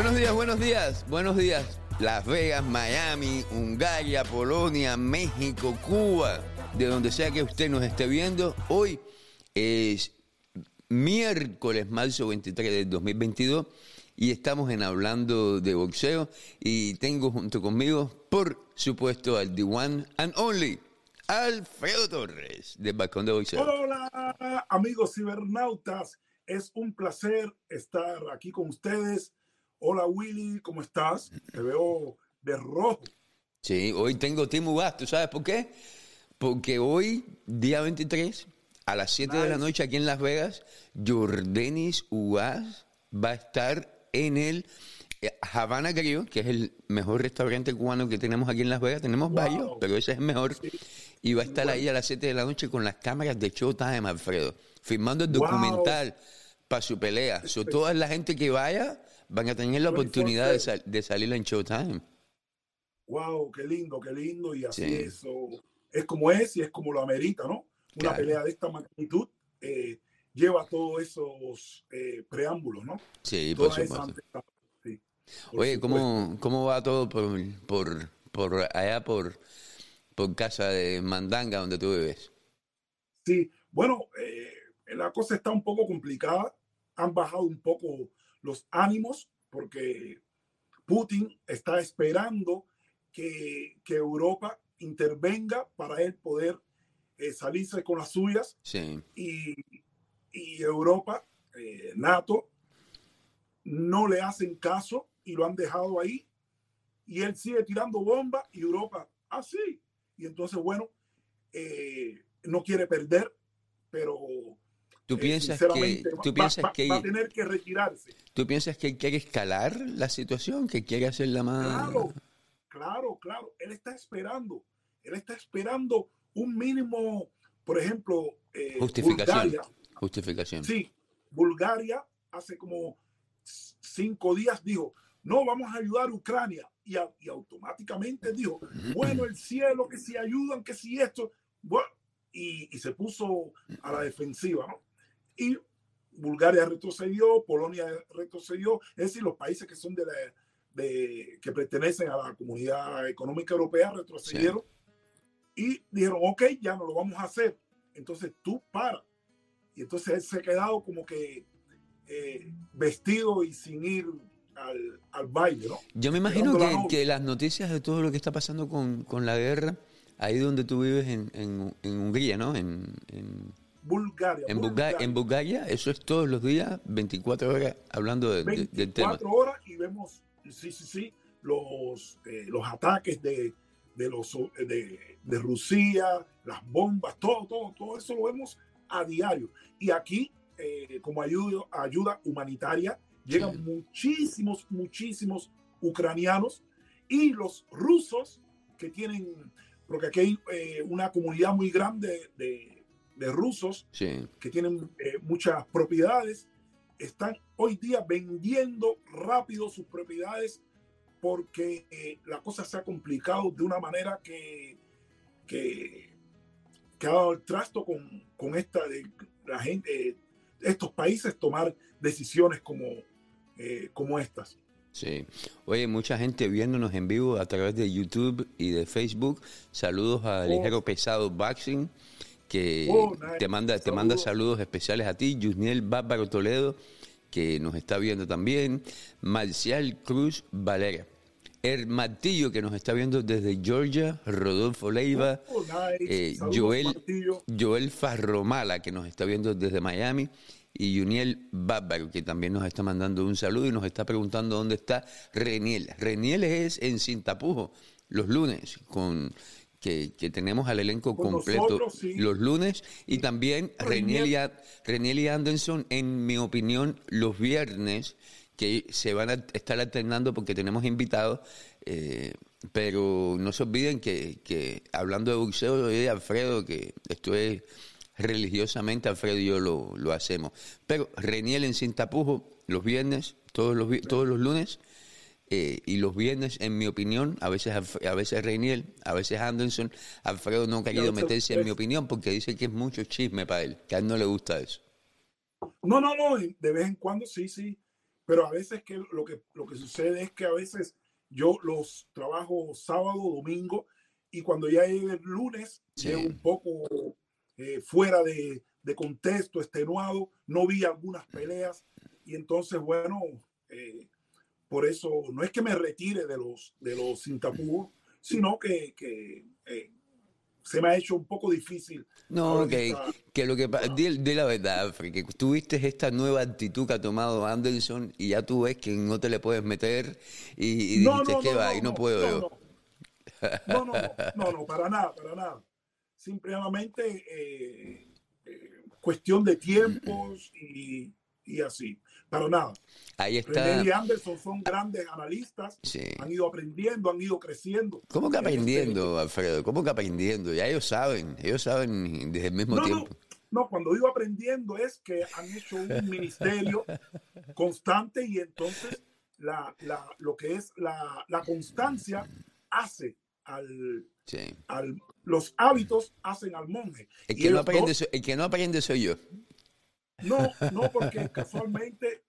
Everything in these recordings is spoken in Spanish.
Buenos días, buenos días, buenos días. Las Vegas, Miami, Hungría, Polonia, México, Cuba, de donde sea que usted nos esté viendo. Hoy es miércoles, marzo 23 del 2022 y estamos en Hablando de Boxeo y tengo junto conmigo, por supuesto, al The One and Only, Alfredo Torres, del Balcón de Boxeo. Hola, amigos cibernautas. Es un placer estar aquí con ustedes. Hola, Willy, ¿cómo estás? Te veo de rojo. Sí, hoy tengo Timo Gas, ¿tú sabes por qué? Porque hoy, día 23, a las 7 de la noche aquí en Las Vegas, Jordanis Ugas va a estar en el eh, Havana Grill, que es el mejor restaurante cubano que tenemos aquí en Las Vegas. Tenemos Wow. varios, pero ese es el mejor. Y va a estar ahí a las 7 de la noche con las cámaras de Showtime, Alfredo, filmando el Wow. documental para su pelea. So, toda la gente que vaya van a tener la 24/7. oportunidad de, sal- de salir en Showtime. Wow, qué lindo, qué lindo. Y así Sí. eso es como es y es como lo amerita, ¿no? Una Claro. pelea de esta magnitud eh, lleva todos esos eh, preámbulos, ¿no? Sí, por Toda esa supuesto. sí, por Oye, supuesto. ¿cómo, ¿cómo va todo por, por, por allá, por, por casa de Mandanga, donde tú vives? Sí, bueno, eh, la cosa está un poco complicada. Han bajado un poco los ánimos porque Putin está esperando que, que Europa intervenga para él poder eh, salirse con las suyas. Sí, y, y Europa, eh, NATO, no le hacen caso y lo han dejado ahí. Y él sigue tirando bombas y Europa así. y entonces, bueno, eh, no quiere perder, pero ¿Tú eh, piensas que, tú piensas va, que, va a tener que retirarse. tú piensas que quiere escalar la situación, que quiere hacerla más... Claro, claro, claro. Él está esperando. Él está esperando un mínimo, por ejemplo, eh, Justificación. Bulgaria. Justificación. Sí, Bulgaria hace como cinco días dijo, no, vamos a ayudar a Ucrania. Y, a- y automáticamente dijo, bueno, el cielo, que si ayudan, que si esto. Bueno, y, y se puso a la defensiva, ¿no? Y Bulgaria retrocedió, Polonia retrocedió, es decir, los países que son de la, de, que pertenecen a la comunidad económica europea retrocedieron y dijeron, ok, ya no lo vamos a hacer. Entonces tú para. Y entonces él se ha quedado como que eh, vestido y sin ir al, al baile, ¿no? Yo me imagino la que, que las noticias de todo lo que está pasando con, con la guerra, ahí donde tú vives en, en, en Hungría, ¿no? En, en, Bulgaria. en, Bulga- Bulgaria. en Bulgaria, eso es todos los días, 24 horas, hablando de- de- del tema. 24 horas y vemos, sí, sí, sí, los, eh, los ataques de, de, los, de, de Rusia, las bombas, todo, todo, todo eso lo vemos a diario. Y aquí, eh, como ayuda, ayuda humanitaria, llegan Sí. muchísimos, muchísimos ucranianos y los rusos que tienen, porque aquí hay eh, una comunidad muy grande de, de rusos Sí. que tienen eh, muchas propiedades, están hoy día vendiendo rápido sus propiedades porque eh, la cosa se ha complicado de una manera que, que, que ha dado el trasto con, con esta de la gente, eh, estos países tomar decisiones como, eh, como estas. Sí. Oye, mucha gente viéndonos en vivo a través de YouTube y de Facebook. Saludos a Oh. Ligero Pesado Boxing, que Oh, nice. te manda te manda Saludos. saludos especiales a ti. Yusniel Bárbaro Toledo, que nos está viendo también. Marcial Cruz Valera. El Martillo, que nos está viendo desde Georgia. Rodolfo Leiva. Oh, nice. Eh, Saludos, Joel, Martillo. Joel Farromala, que nos está viendo desde Miami, y Juniel Bárbaro, que también nos está mandando un saludo y nos está preguntando dónde está Reniel. Reniel es en Cintapujo, los lunes, con que, que tenemos al elenco Con completo nosotros, sí. los lunes, y también Reniel. Reniel y, A- Reniel y Anderson, en mi opinión, los viernes, que se van a estar alternando porque tenemos invitados, eh, pero no se olviden que, que hablando de boxeo, yo de Alfredo, que esto es religiosamente, Alfredo y yo lo, lo hacemos. Pero Reniel en Cintapujo, los viernes, todos los, todos los lunes, eh, y los viernes, en mi opinión, a veces a veces Reiniel, a veces Anderson, Alfredo no ha querido meterse en mi opinión porque dice que es mucho chisme para él, que a él no le gusta eso. No, no, no, de vez en cuando sí, sí, pero a veces que lo que lo que sucede es que a veces yo los trabajo sábado, domingo y cuando ya llegue el lunes llego un poco eh, fuera de, de, contexto, extenuado, no vi algunas peleas y entonces bueno, eh, por eso no es que me retire de los de los sin sino que, que eh, se me ha hecho un poco difícil. No, que, que lo que de, la verdad, que tuviste esta nueva actitud que ha tomado Anderson y ya tú ves que no te le puedes meter y, y dijiste que va y no puedo. No, no, no, no, para nada, para nada. Simplemente eh, eh, cuestión de tiempos y, y así para nada. Ahí está. y Anderson son grandes analistas, han ido aprendiendo, han ido creciendo. ¿Cómo que aprendiendo, Alfredo? ¿Cómo que aprendiendo? Ya ellos saben, ellos saben desde el mismo tiempo. No, cuando digo aprendiendo es que han hecho un ministerio constante y entonces la, la, lo que es la, la constancia hace al, al, los hábitos hacen al monje. El que, no aprende, el que no aprende soy yo. No, no, porque casualmente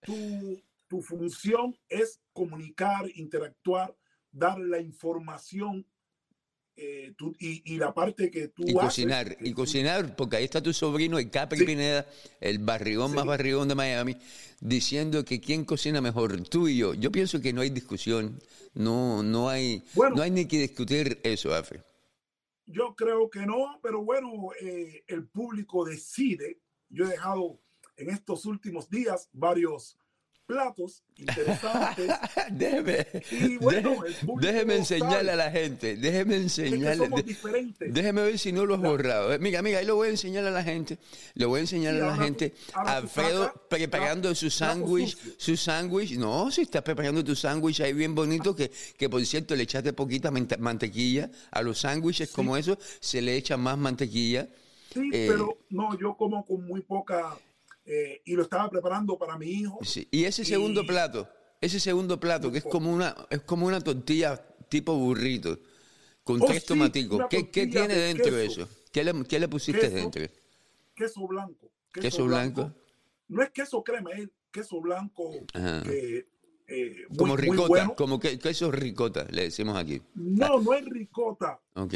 tu, tu función es comunicar, interactuar, dar la información eh, y, y, la parte que tú y cocinar y cocinar porque ahí está tu sobrino el Capri Pineda el barrigón más barrigón de Miami diciendo que quién cocina mejor tú y yo. Yo pienso que no hay discusión no no hay no hay ni que discutir eso Afri. Yo creo que no pero bueno eh, el público decide yo he dejado en estos últimos días varios platos interesantes. déjeme, déjeme enseñarle a la gente, déjeme enseñarle. déjeme ver si no lo he borrado. Eh, mira, mira, ahí lo voy a enseñar a la gente. Le voy a enseñar a la gente. Alfredo preparando su sándwich, su sándwich. No, si estás preparando tu sándwich ahí bien bonito, que, que por cierto le echaste poquita mantequilla a los sándwiches como eso, se le echa más mantequilla. Sí, eh, pero no, yo como con muy poca eh, y lo estaba preparando para mi hijo. Y ese segundo plato, ese segundo plato que es como una es como una tortilla tipo burrito con oh, tres tomaticos. ¿Qué, ¿Qué, tiene dentro de eso? ¿Qué le, qué le pusiste dentro? Queso blanco. Queso, blanco. No es queso crema, es queso blanco. Eh, como ricota, como que, queso ricota, le decimos aquí. No, no es ricota. Ok.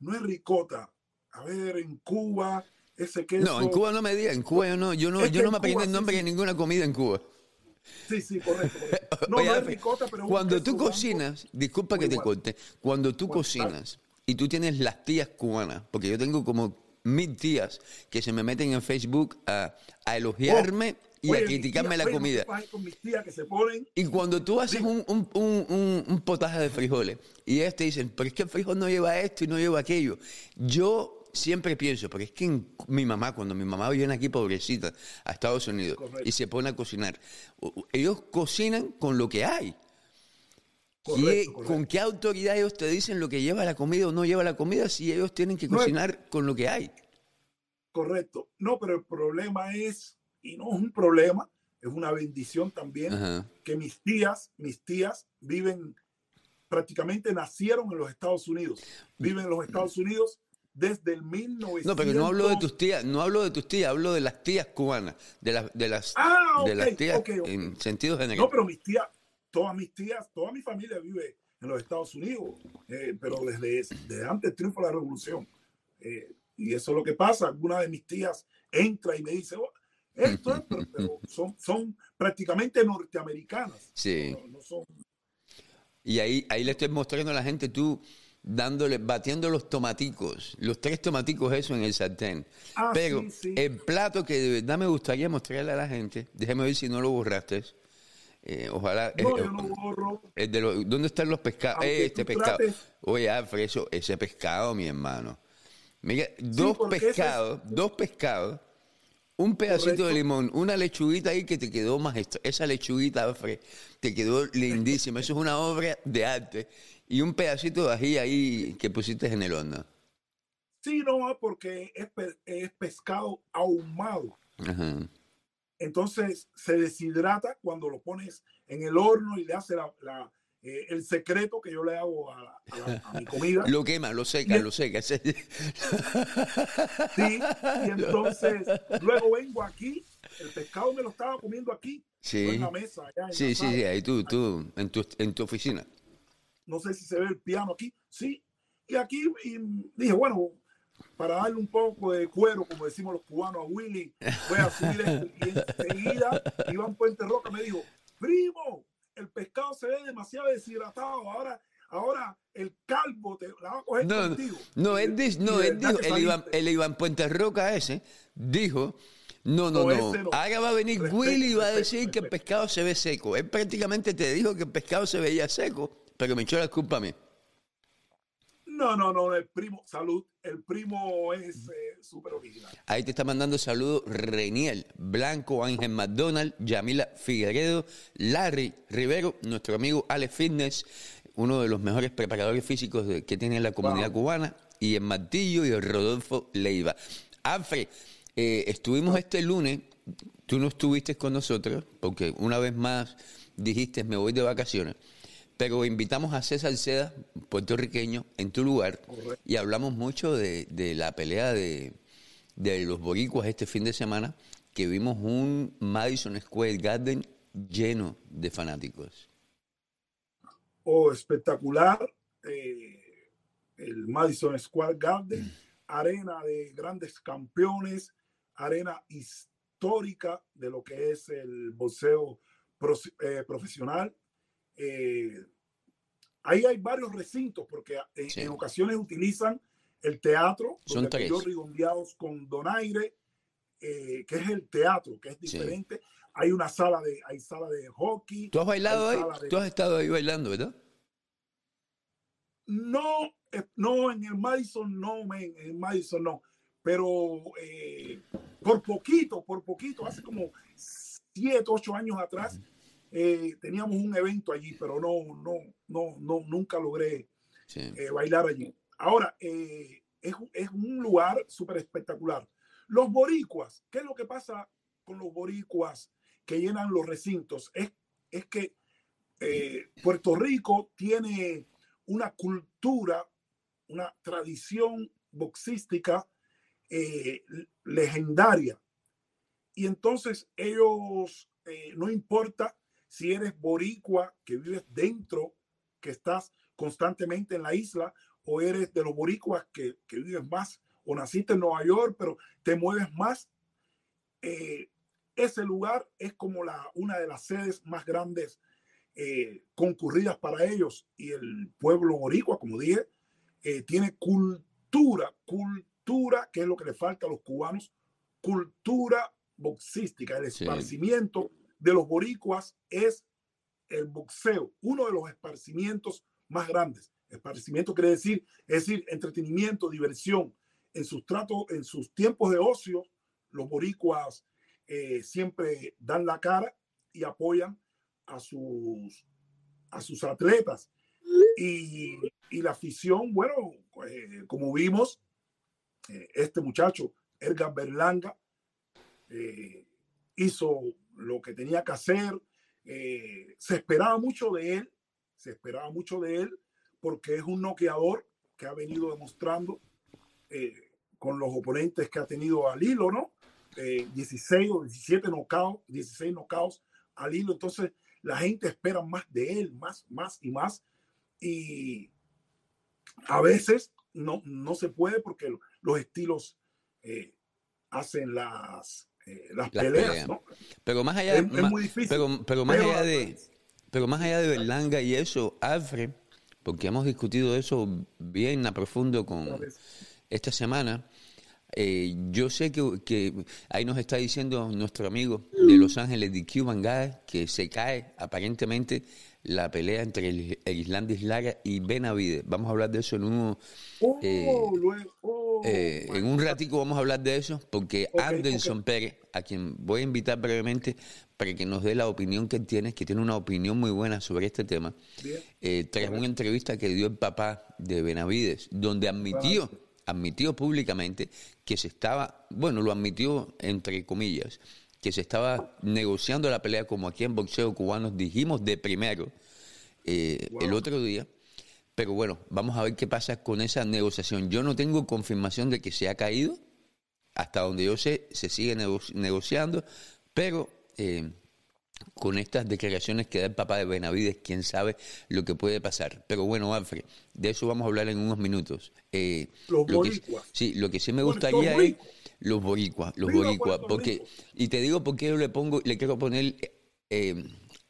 no es ricota a ver, en Cuba, ese queso. No, en Cuba no me digan, en Cuba yo no, yo no, yo no me aprendí el nombre de ninguna comida en Cuba. Sí, sí, correcto. No, no es ricota, pero cuando tú cocinas, disculpa que te corte, cuando tú cocinas y tú tienes las tías cubanas, porque yo tengo como mil tías que se me meten en Facebook a, a elogiarme oh, y a criticarme la comida. Y cuando tú haces un, un, un, un, potaje de frijoles y ellos te dicen, pero es que el frijol no lleva esto y no lleva aquello. Yo siempre pienso, porque es que mi mamá, cuando mi mamá viene aquí pobrecita a Estados Unidos y se pone a cocinar, ellos cocinan con lo que hay. ¿Con qué autoridad ellos te dicen lo que lleva la comida o no lleva la comida si ellos tienen que cocinar con lo que hay? Correcto. No, pero el problema es, y no es un problema, es una bendición también, que mis tías, mis tías viven, prácticamente nacieron en los Estados Unidos. Viven en los Estados Unidos desde el 1900. No, pero no hablo de tus tías, no hablo de tus tías, hablo de las tías cubanas, de las de las, ah, de las tías en sentido general. No, pero mis tías, todas mis tías, toda mi familia vive en los Estados Unidos, eh, pero desde, desde, antes del triunfo de la revolución. Eh, y eso es lo que pasa. Alguna de mis tías entra y me dice, oh, esto es, pero, son, son prácticamente norteamericanas. Sí. Y ahí, ahí le estoy mostrando a la gente, tú dándole, batiendo los tomaticos, los tres tomaticos eso en el sartén. Ah, Pero el plato que de verdad me gustaría mostrarle a la gente, déjeme ver si no lo borraste. Eh, ojalá. No, eh, yo no borro. de ¿Dónde están los pescados? este pescado. Oye, Alfredo, ese pescado, mi hermano. Mira, dos pescados, dos pescados, un pedacito de limón, una lechuguita ahí que te quedó más. Esa lechuguita, Alfredo, te quedó lindísima. Eso es una obra de arte y un pedacito de ají ahí que pusiste en el horno. Sí, no, porque es, pescado ahumado. Entonces se deshidrata cuando lo pones en el horno y le hace la, eh, el secreto que yo le hago a, mi comida. lo quema, lo seca, lo seca. sí, y entonces luego vengo aquí el pescado me lo estaba comiendo aquí, Sí. en la mesa. allá en Sí, la sí, sala. sí, ahí tú, tú, en tu, en tu oficina. No sé si se ve el piano aquí. Sí. Y aquí y dije, bueno, para darle un poco de cuero, como decimos los cubanos a Willy, voy a subir esto. Y enseguida Iván Puente Roca me dijo, primo, el pescado se ve demasiado deshidratado. Ahora, ahora el calvo te la va a coger No, no, contigo. no, él, no, él dijo, el Iván, el Iván Puente Roca ese, dijo, no, no, No, ahora va a venir Respeto, Willy y va a decir que el pescado se ve seco. Él prácticamente te dijo que el pescado se veía seco, pero me echó la culpa a mí. No, no, no, el primo, salud, el primo es eh, súper original. Ahí te está mandando saludos Reniel, Blanco, Ángel McDonald, Yamila Figueredo, Larry Rivero, nuestro amigo Alex Fitness, uno de los mejores preparadores físicos que tiene la comunidad Wow. cubana, y el Martillo y el Rodolfo Leiva. Alfred, eh, estuvimos este lunes, tú no estuviste con nosotros, porque una vez más dijiste me voy de vacaciones, pero invitamos a César Seda, puertorriqueño, en tu lugar, Correcto. y hablamos mucho de, de la pelea de, de los boricuas este fin de semana, que vimos un Madison Square Garden lleno de fanáticos. Oh, espectacular. eh, el Madison Square Garden, arena de grandes campeones, arena histórica de lo que es el boxeo pros- eh, profesional. Eh, ahí hay varios recintos porque en, Sí. en ocasiones utilizan el teatro, Son tres. redondeados con donaire, eh, que es el teatro, que es Sí. diferente. Hay una sala de, hay sala de hockey. ¿Tú has bailado ahí? de- ¿Tú has estado ahí bailando, verdad? No, eh, no, en el Madison no, en el Madison no. Pero eh, por poquito, por poquito, hace como siete, ocho años atrás, eh, teníamos un evento allí, pero no, no, no, no, nunca logré Sí. eh, bailar allí. Ahora, eh, es, un- es un lugar súper espectacular. Los boricuas, ¿qué es lo que pasa con los boricuas que llenan los recintos? Es, es que Puerto Rico tiene una cultura, una tradición boxística legendaria. Y entonces ellos, no importa si eres boricua, que vives dentro, que estás constantemente en la isla, o eres de los boricuas que, que vives más, o naciste en Nueva York, pero te mueves más, eh, ese lugar es como la, una de las sedes más grandes eh, concurridas para ellos. Y el pueblo boricua, como dije, eh, tiene cultura, cultura, que es lo que le falta a los cubanos, cultura boxística, el Sí. De los boricuas es el boxeo, uno de los esparcimientos más grandes. Esparcimiento quiere decir, es decir, entretenimiento, diversión. En sus tratos, en sus tiempos de ocio, los boricuas eh, siempre dan la cara y apoyan a sus, a sus atletas. Y, y la afición, bueno, eh, como vimos, eh, este muchacho, Edgar Berlanga, hizo lo que tenía que hacer. eh, se esperaba mucho de él, se esperaba mucho de él, porque es un noqueador que ha venido demostrando eh, con los oponentes que ha tenido al hilo, ¿no? Eh, 16 o 17 knockouts, 16 knockouts al hilo. Entonces, la gente espera más de él, más, más y más. Y a veces no, no se puede porque los estilos eh, hacen las, eh, las, Las peleas, peleas. ¿no? Pero más allá, Es, es ma- muy difícil. pero, pero más pero- allá de, pero más allá de Berlanga y eso, Alfred, porque hemos discutido eso bien a profundo con esta semana. Eh, yo sé que, que ahí nos está diciendo nuestro amigo de Los Ángeles, de Cuban Guy, que se cae aparentemente la pelea entre el, el Islandis Lara y Benavides. Vamos a hablar de eso en un, Oh, eh, oh, eh, en un ratico vamos a hablar de eso, porque Anderson Pérez, a quien voy a invitar brevemente para que nos dé la opinión que tiene, que tiene una opinión muy buena sobre este tema, eh, tras una entrevista que dio el papá de Benavides, donde admitió, admitió públicamente que se estaba, bueno, lo admitió entre comillas, que se estaba negociando la pelea como aquí en boxeo cubano dijimos de primero eh, el otro día. Pero bueno, vamos a ver qué pasa con esa negociación. Yo no tengo confirmación de que se ha caído. Hasta donde yo sé, se sigue nego- negociando. Pero eh, con estas declaraciones que da el papá de Benavides, quién sabe lo que puede pasar. Pero bueno, Alfred, de eso vamos a hablar en unos minutos. Eh, los boricuas. sí, lo que sí me gustaría es los boricuas, los boricuas, porque y te digo por qué yo le pongo, le quiero poner eh,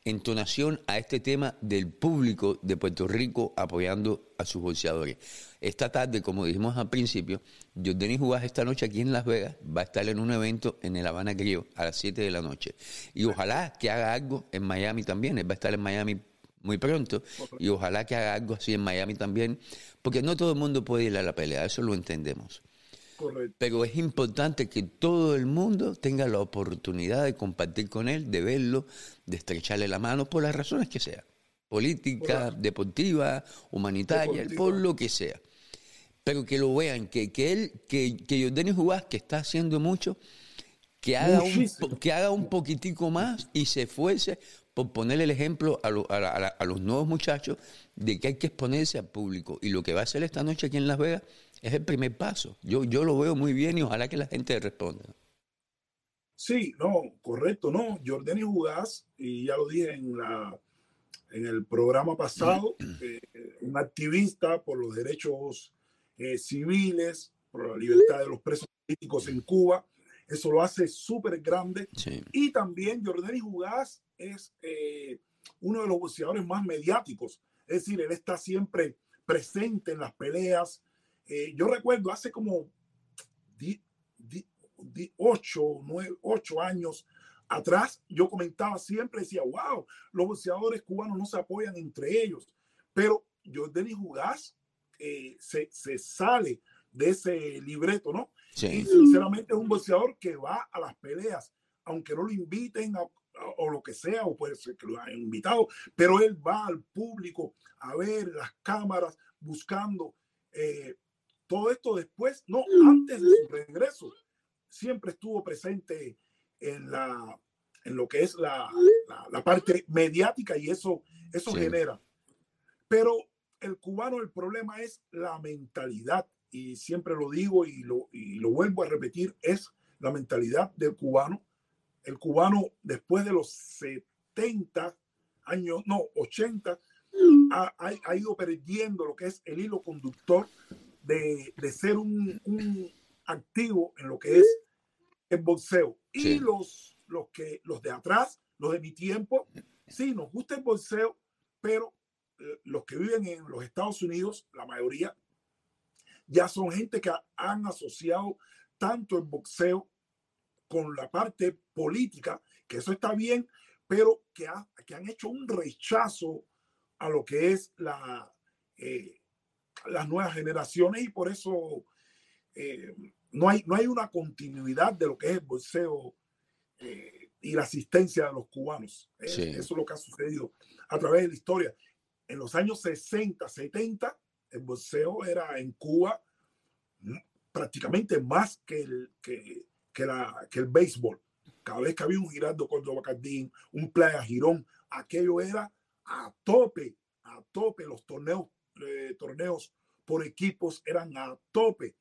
entonación a este tema del público de Puerto Rico apoyando a sus bolseadores. Esta tarde, como dijimos al principio, Jordani Jugás esta noche aquí en Las Vegas va a estar en un evento en el Habana Griego a las 7 de la noche. Y ojalá que haga algo en Miami también. Él va a estar en Miami muy pronto y ojalá que haga algo así en Miami también, porque no todo el mundo puede ir a la pelea, eso lo entendemos. Pero es importante que todo el mundo tenga la oportunidad de compartir con él, de verlo, de estrecharle la mano, por las razones que sea. Política, deportiva, humanitaria, por lo que sea. Pero que lo vean, que, que él, que, que Denis Jugás, que está haciendo mucho, que haga, un, que haga un poquitico más y se esfuerce por ponerle el ejemplo a, a, los nuevos muchachos de que hay que exponerse al público. Y lo que va a hacer esta noche aquí en Las Vegas es el primer paso. Yo, yo lo veo muy bien y ojalá que la gente responda. Sí, no, correcto, no. Jordani Jugás, y ya lo dije en, la, en el programa pasado, eh, un activista por los derechos eh, civiles, por la libertad de los presos políticos en Cuba. Eso lo hace súper grande. Y también Jordani Jugás es eh, uno de los boxeadores más mediáticos. Es decir, él está siempre presente en las peleas, eh, yo recuerdo hace como 8, 9, 8 años atrás, yo comentaba siempre, decía, wow, los boxeadores cubanos no se apoyan entre ellos. Pero Jordan Jugás eh, se, se, sale de ese libreto, ¿no? Y sinceramente es un boxeador que va a las peleas, aunque no lo inviten o lo que sea, o puede ser que lo hayan invitado, pero él va al público a ver las cámaras buscando eh, todo esto después, no, antes de su regreso, siempre estuvo presente en, la, en lo que es la, la, parte mediática y eso, eso genera. Pero el cubano, el problema es la mentalidad, y siempre lo digo y lo, y lo vuelvo a repetir, es la mentalidad del cubano. El cubano, después de los 70 años, no, 80, ha, ha ido perdiendo lo que es el hilo conductor de, de ser un, un, activo en lo que es el boxeo. Y los, los, que, los de atrás, los de mi tiempo, sí, nos gusta el boxeo, pero eh, los que viven en los Estados Unidos, la mayoría, ya son gente que han asociado tanto el boxeo con la parte política, que eso está bien, pero que, ha, que han hecho un rechazo a lo que es la, eh, las nuevas generaciones y por eso eh, no, hay, no hay una continuidad de lo que es el boxeo eh, y la asistencia de los cubanos. Eso es lo que ha sucedido a través de la historia. En los años 60, 70, el boxeo era en Cuba prácticamente más que el, que, que la, que el béisbol. Cada vez que había un Girardo Córdoba Cardín, un Playa Girón, aquello era a tope, a tope los torneos eh, torneos por equipos eran a tope.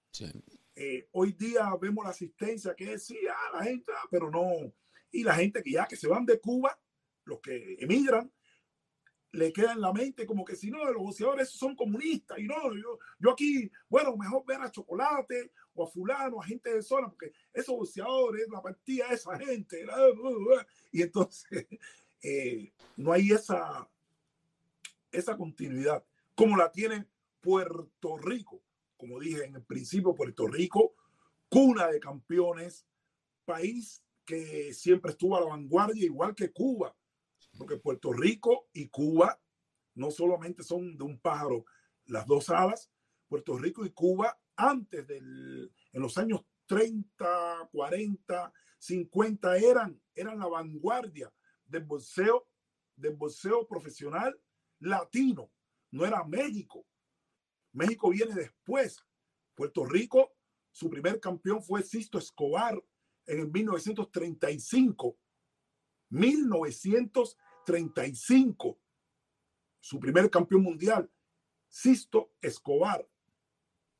Eh, hoy día vemos la asistencia que decía ah, la gente, ah, pero no. Y la gente que ya que se van de Cuba, los que emigran, le queda en la mente como que si no, los boxeadores son comunistas. Y no, yo, yo aquí, bueno, mejor ver a Chocolate o a fulano, a gente de zona, porque esos boxeadores, la partida de esa gente. Y entonces eh, no hay esa, esa continuidad como la tiene Puerto Rico. Como dije en el principio, Puerto Rico, cuna de campeones, país que siempre estuvo a la vanguardia, igual que Cuba, porque Puerto Rico y Cuba no solamente son de un pájaro las dos alas, Puerto Rico y Cuba antes del, en los años 30, 40, 50 eran, eran la vanguardia del boxeo, del boxeo profesional latino no era México. México viene después. Puerto Rico, su primer campeón fue Sisto Escobar en el 1935. 1935. Su primer campeón mundial, Sisto Escobar.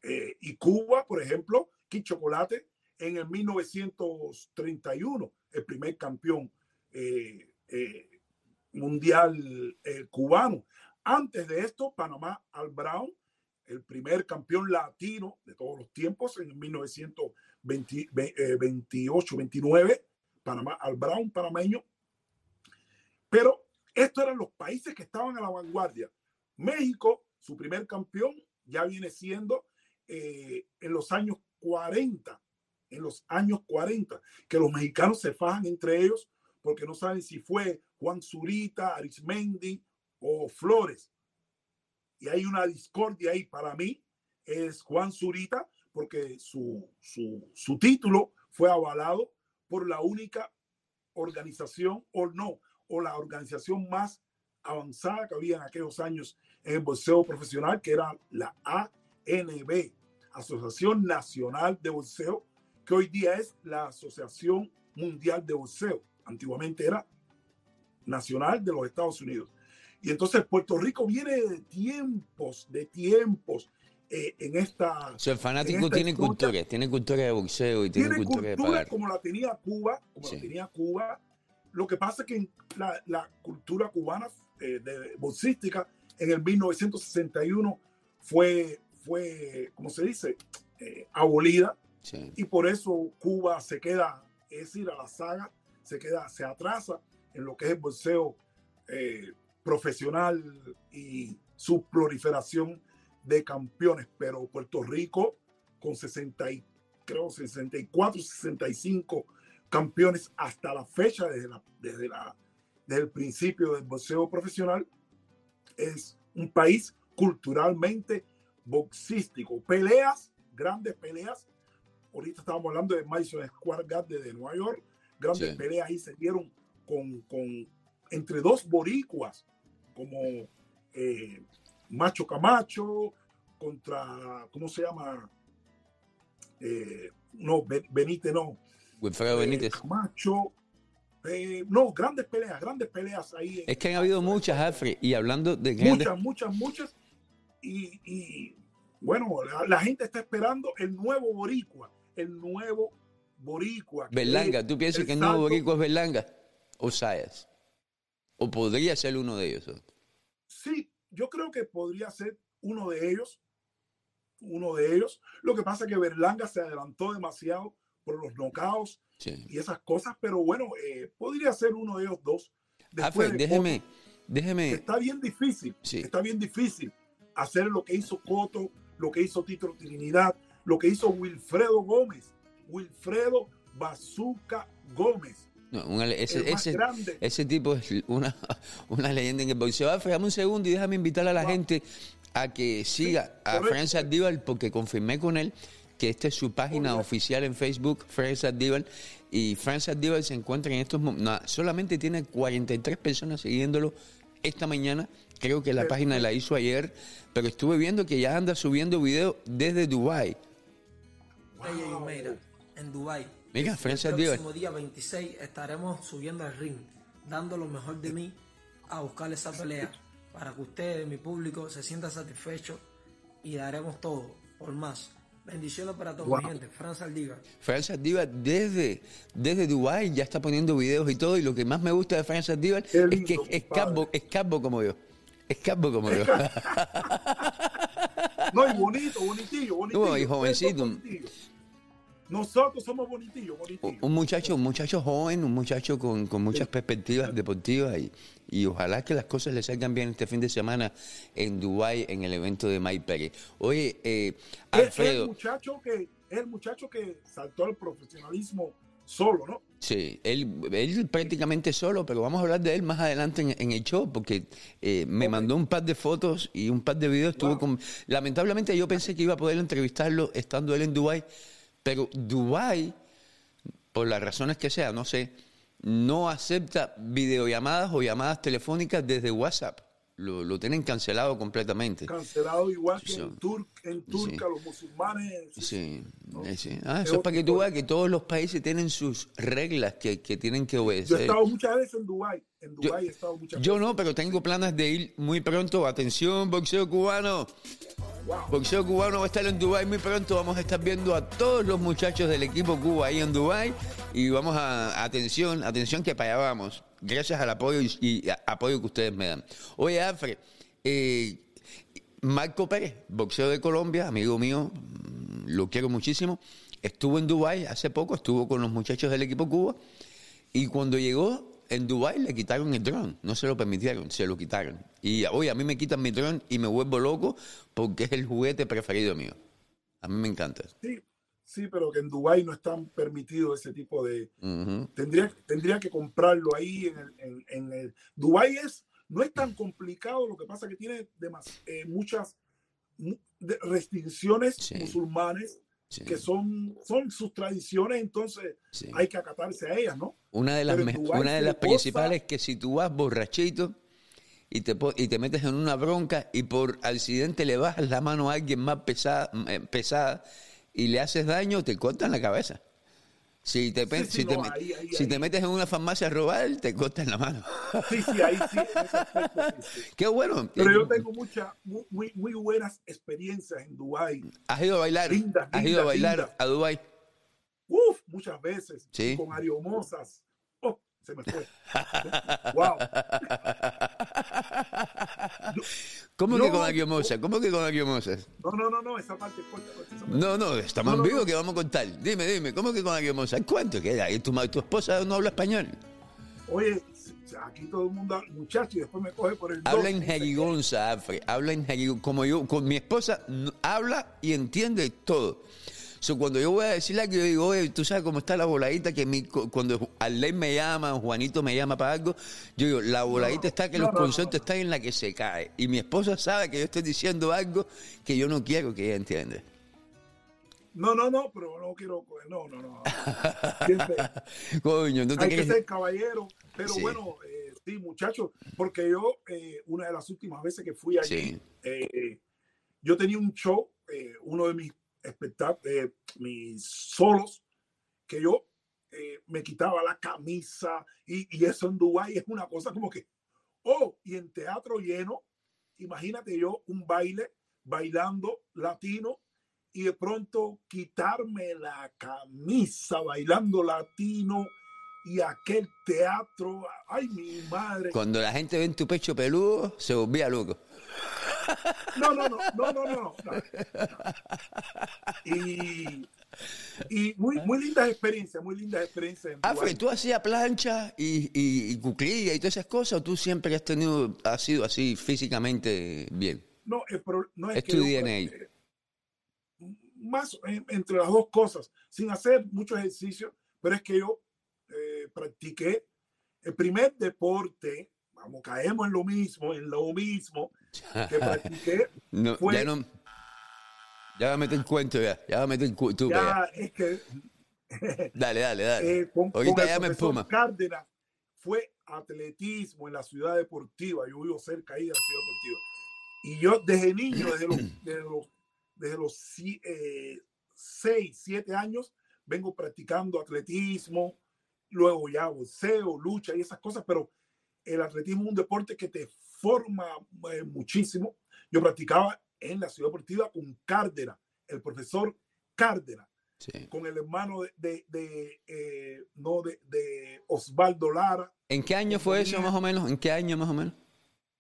Eh, y Cuba, por ejemplo, Kid Chocolate, en el 1931, el primer campeón eh, eh, mundial cubano. Antes de esto, Panamá Al Brown, el primer campeón latino de todos los tiempos en 1928-29, Panamá Al Brown, panameño. Pero estos eran los países que estaban a la vanguardia. México, su primer campeón, ya viene siendo en los años 40, en los años 40, que los mexicanos se fajan entre ellos porque no saben si fue Juan Zurita, Arismendi o Flores. Y hay una discordia ahí para mí, es Juan Zurita, porque su, su, su título fue avalado por la única organización, o no, o la organización más avanzada que había en aquellos años en el boxeo profesional, que era la ANB, Asociación Nacional de Boxeo, que hoy día es la Asociación Mundial de Boxeo. Antiguamente era nacional de los Estados Unidos. Y entonces Puerto Rico viene de tiempos, de tiempos eh, en esta. O sea, el fanático tiene cultura, tiene cultura de boxeo y tiene, cultura, de pagar. como la tenía Cuba, como la tenía Cuba. Lo que pasa es que la, la cultura cubana eh, de boxística en el 1961 fue, fue como se dice, eh, abolida. Y por eso Cuba se queda, es decir, a la saga se queda, se atrasa en lo que es el boxeo eh, profesional y su proliferación de campeones. Pero Puerto Rico, con 60, creo 64, 65 campeones hasta la fecha, desde, la, desde, la, desde el principio del boxeo profesional, es un país culturalmente boxístico. Peleas, grandes peleas. Ahorita estábamos hablando de Madison Square Garden de Nueva York, grandes peleas ahí se dieron con, con, entre dos boricuas, como eh, Macho Camacho contra, ¿cómo se llama? Eh, no, Benítez no. Wilfredo eh, Benítez. Camacho. no, grandes peleas, grandes peleas ahí. Es que han habido muchas, Alfred, y hablando de Muchas, muchas, muchas. Y, y bueno, la, la, gente está esperando el nuevo boricua, el nuevo boricua. Berlanga, ¿tú piensas que el nuevo boricua es Berlanga? ¿O Sayas? ¿O podría ser uno de ellos? Sí, yo creo que podría ser uno de ellos. Uno de ellos. Lo que pasa es que Berlanga se adelantó demasiado por los knockouts y esas cosas, pero bueno, eh, podría ser uno de ellos dos. Pues, déjeme, déjeme. Está bien difícil, está bien difícil hacer lo que hizo Coto, lo que hizo Tito Trinidad, lo que hizo Wilfredo Gómez. Wilfredo Bazooka Gómez. Ese, tipo es una, una leyenda en el boxeo. Ah, dame un segundo y déjame invitar a la gente a que siga a Francis Adibal porque confirmé con él que esta es su página oficial en Facebook, Francis Adibal. Y Francis Adibal se encuentra en estos momentos, solamente tiene 43 personas siguiéndolo esta mañana. Creo que la página la hizo ayer, pero estuve viendo que ya anda subiendo videos desde Dubai. Wow en Dubai. Mira, Francia El próximo día 26 estaremos subiendo al ring, dando lo mejor de mí a buscar esa pelea para que ustedes, mi público, se sientan satisfechos y daremos todo por más. Bendiciones para toda mi gente. Francia Aldiva. Francia Aldiva desde, desde Dubái ya está poniendo videos y todo. Y lo que más me gusta de Francia Aldiva es que es capo, es capo como yo. Es capo como yo. no, y bonito, bonitillo, bonitillo. No, y jovencito. Nosotros somos bonitillos, bonitillos. Un muchacho, un muchacho joven, un muchacho con, muchas perspectivas deportivas y, y, ojalá que las cosas le salgan bien este fin de semana en Dubái en el evento de Mike Pérez. Oye, eh, Alfredo. Es el muchacho que, el muchacho que saltó al profesionalismo solo, ¿no? Sí, él, él prácticamente solo, pero vamos a hablar de él más adelante en, el show, porque eh, me mandó un par de fotos y un par de videos. Estuvo con, lamentablemente yo pensé que iba a poder entrevistarlo estando él en Dubái, pero Dubai, por las razones que sea, no sé, no acepta videollamadas o llamadas telefónicas desde WhatsApp. Lo, lo tienen cancelado completamente. Cancelado igual que en, Tur en Turca, los musulmanes. Sí, ¿no? eh, sí. Ah, Es eso es para que tú veas que todos los países tienen sus reglas que, que tienen que Yo he obedecer. estado muchas veces en Dubái. En Yo- Dubái he estado muchas Yo no, pero tengo planes de ir muy pronto. Atención, boxeo cubano. Boxeo cubano va a estar en Dubái muy pronto. Vamos a estar viendo a todos los muchachos del equipo Cuba ahí en Dubái. Y vamos a, atención, atención que para vamos. Gracias al apoyo y, apoyo que ustedes me dan. Oye, Alfred, eh, Marco Pérez, boxeo de Colombia, amigo mío, mm, lo quiero muchísimo. Estuvo en Dubái hace poco, estuvo con los muchachos del equipo Cuba. Y cuando llegó en Dubái le quitaron el dron, no se lo permitieron, se lo quitaron. Y hoy a mí me quitan mi dron y me vuelvo loco porque es el juguete preferido mío. A mí me encanta. Sí, sí, pero que en Dubái no están permitidos ese tipo de... Tendría, tendría que comprarlo ahí en el... En, en el... Dubái es, no es tan complicado, lo que pasa que tiene demas, eh, muchas mu- restricciones Sí. musulmanes Sí, que son, son sus tradiciones, entonces sí. hay que acatarse a ellas, ¿no? Una de las, una de las principales es que si tú vas borrachito y te, y te metes en una bronca y por accidente le bajas la mano a alguien más pesada, eh, pesada y le haces daño, te cortan la cabeza. Si te, pe- Sí, sí, si te, no, me- ahí, ahí, si te ahí. metes en una farmacia a robar, te cortan la mano. Sí, sí, ahí sí, aspecto. Qué bueno. Pero yo tengo muchas, muy, muy, buenas experiencias en Dubái. ¿Has ido a bailar? ¿Has ido a bailar a Dubái? Uf, muchas veces. Con Ario Mozas. Oh, se me fue. wow. ¿Cómo No, que con Aguiomosa? ¿Cómo que con Aguiomosa? No, no, no, no, esa parte corta, corta, esa parte. No, no, estamos No, en vivo no. que vamos a contar. Dime, dime, ¿cómo que con Aguiomosa? ¿Cuánto queda? ¿Y tu, tu esposa no habla español? Oye, aquí todo el mundo, muchacho, y después me coge por el Habla en jerigonza, Alfred. Habla en jerigonza. Como yo, con mi esposa, habla y entiende todo. So, cuando yo voy a decirle algo, yo digo, oye, tú sabes cómo está la voladita, que mi, cu- cuando Arley me llama, Juanito me llama para algo, yo digo, la voladita está que no, los conceptos están en la que se cae. Y mi esposa sabe que yo estoy diciendo algo que yo no quiero que ella entienda. No, no, no, pero no quiero coger. No, no, no. Coño, no te hay que quieres... ser caballero. Pero Sí. bueno, eh, sí, muchachos, porque yo, eh, una de las últimas veces que fui allí, Sí. eh, yo tenía un show, eh, uno de mis espectáculos, mis solos, que yo eh, me quitaba la camisa y, y eso en Dubái es una cosa como que, oh, y en teatro lleno, imagínate yo un baile, bailando latino y de pronto quitarme la camisa bailando latino y aquel teatro, ay mi madre. Cuando la gente ve en tu pecho peludo, se volvía loco. No, no, no, no, no, no, no. Y, y muy, muy lindas experiencias, muy lindas experiencias. en Ah, Dubái. ¿tú hacías plancha y, y, y cuclilla y todas esas cosas o tú siempre has tenido, has sido así físicamente bien? No, el pro- no es, Es que tu yo, DNA. eh, más eh, entre las dos cosas, sin hacer mucho ejercicio, pero es que yo eh, practiqué el primer deporte, vamos, caemos en lo mismo, en lo mismo que practiqué, No, Fue- ya no. Ya va a meter el cuento ya. Ya va a meter el cu- tú para ya es que. Dale, dale, dale. eh, con, Ahorita con el ya me espuma. Cárdenas fue atletismo en la ciudad deportiva, yo vivo cerca ahí de la ciudad deportiva. Y yo desde niño, desde los, desde los, desde los 6, 7 años, vengo practicando atletismo, luego ya boxeo, lucha y esas cosas, pero el atletismo es un deporte que te forma eh, muchísimo. Yo practicaba en la ciudad deportiva con Cárdenas, el profesor Cárdenas, Sí. con el hermano de, de, de, eh, no, de, de Osvaldo Lara. ¿En qué año fue eso más o menos? ¿En qué año más o menos?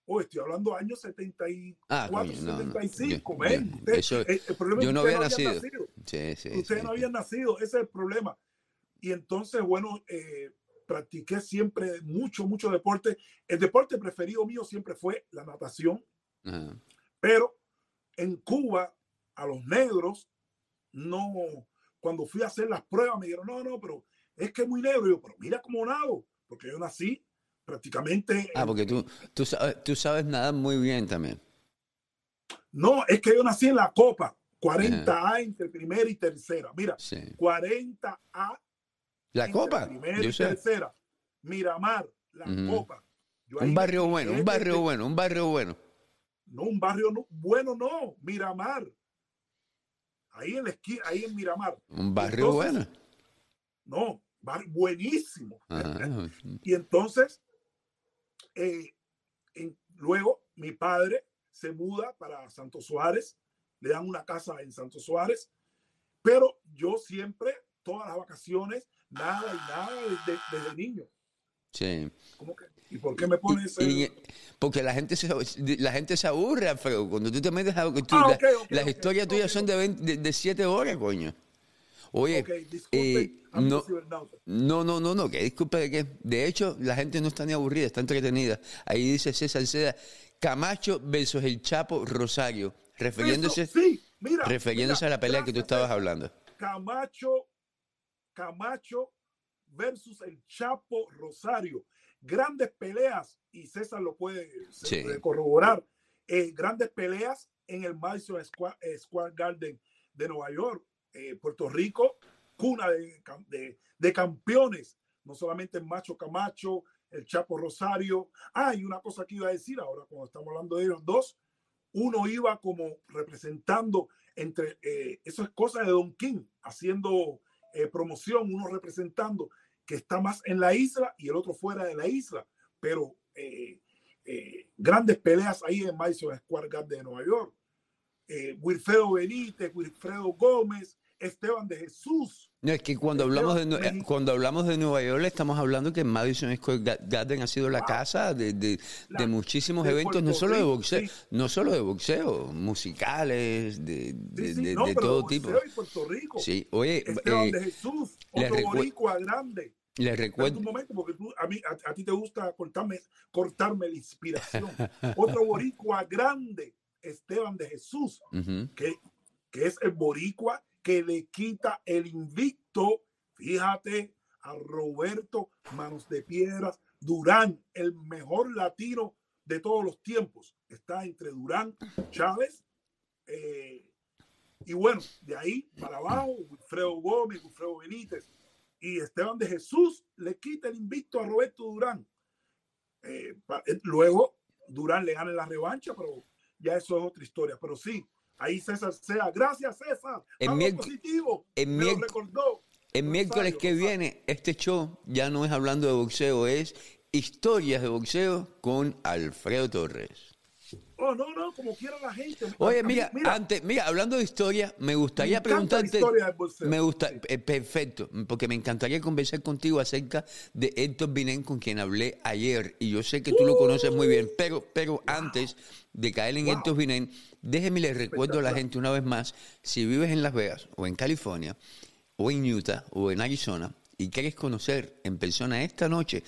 Oh, estoy hablando años 74, Ah, coño, no, no. 75. Yo- yo- Usted- eso- el, el problema es yo que no había habían nacido. Sí, sí. Ustedes sí. no habían nacido, ese es el problema. Y entonces, bueno, eh, practiqué siempre mucho, mucho deporte. El deporte preferido mío siempre fue la natación, pero en Cuba, a los negros, no, cuando fui a hacer las pruebas, me dijeron, no, no, pero es que es muy negro. Y yo, pero mira cómo nado, porque yo nací prácticamente. Ah, porque tú, tú, sabes, tú sabes nadar muy bien también. No, es que yo nací en la Copa, 40A entre primera y tercera. Mira, Sí. 40A La entre copa, primera yo y sé. tercera. Miramar, la. Copa. un barrio bueno, un barrio bueno, un barrio bueno. No, un barrio bueno, no, Miramar. Ahí en la esquina, ahí en Miramar. Un barrio bueno. No, barrio buenísimo. y entonces, eh, luego mi padre se muda para Santo Suárez, le dan una casa en Santo Suárez, pero yo siempre, todas las vacaciones, nada y nada desde, desde niño. Sí. ¿Y por qué me pones Porque la gente se, la gente se aburre, Alfredo. Cuando tú te metes a... Ah, las historias tuyas son de, de, siete horas, coño. Oye, eh, no, no, no, no, no, que disculpe de qué. De hecho, la gente no está ni aburrida, está entretenida. Ahí dice César Seda, Camacho versus el Chapo Rosario, refiriéndose, refiriéndose a la pelea que tú estabas hablando. Camacho, Camacho versus el Chapo Rosario. Grandes peleas, y César lo puede, corroborar, eh, grandes peleas en el Madison eh, Square, Garden de Nueva York. Eh, Puerto Rico, cuna de, de, campeones, no solamente el Macho Camacho, el Chapo Rosario. Ah, y una cosa que iba a decir ahora, cuando estamos hablando de ellos dos, uno iba como representando entre, eso es cosa de Don King, haciendo promoción, uno representando que está más en la isla y el otro fuera de la isla. Pero eh, eh, grandes peleas ahí en Madison Square Garden de Nueva York. Eh, Wilfredo Benítez, Wilfredo Gómez, Esteban de Jesús. No, es que cuando hablamos, de, cuando hablamos de Nueva York estamos hablando que Madison Square Garden ha sido la casa de, de, muchísimos eventos, no solo de boxeo, no solo de boxeo, musicales, de, de, todo tipo. Y Puerto Rico. Sí, oye, Esteban de Jesús, otro boricua grande. Le recuerdo. Un momento, porque tú, a, mí, a, ti te gusta cortarme, cortarme la inspiración. otro boricua grande, Esteban de Jesús, que, que es el boricua que le quita el invicto, fíjate, a Roberto Manos de Piedras Durán, el mejor latino de todos los tiempos. Está entre Durán, Chávez, eh, y bueno, de ahí para abajo, Wilfredo Gómez, Wilfredo Benítez y Esteban de Jesús le quita el invicto a Roberto Durán. Eh, eh, luego Durán le gana la revancha, pero ya eso es otra historia. Pero sí, Ahí César sea. Gracias, César. En, positivo. en, en miércoles que viene, este show ya no es hablando de boxeo, es historias de boxeo con Alfredo Torres. Oh, no, no, como quiera la gente. Oye, mira, antes, mira, hablando de historia, me gustaría me preguntarte. me gusta, eh, perfecto, porque me encantaría conversar contigo acerca de Héctor Binén, con quien hablé ayer, y yo sé que tú lo conoces muy bien, pero, pero antes de caer en Héctor Binén, déjeme le recuerdo a la gente una vez más, si vives en Las Vegas, o en California, o en Utah, o en Arizona, y quieres conocer en persona esta noche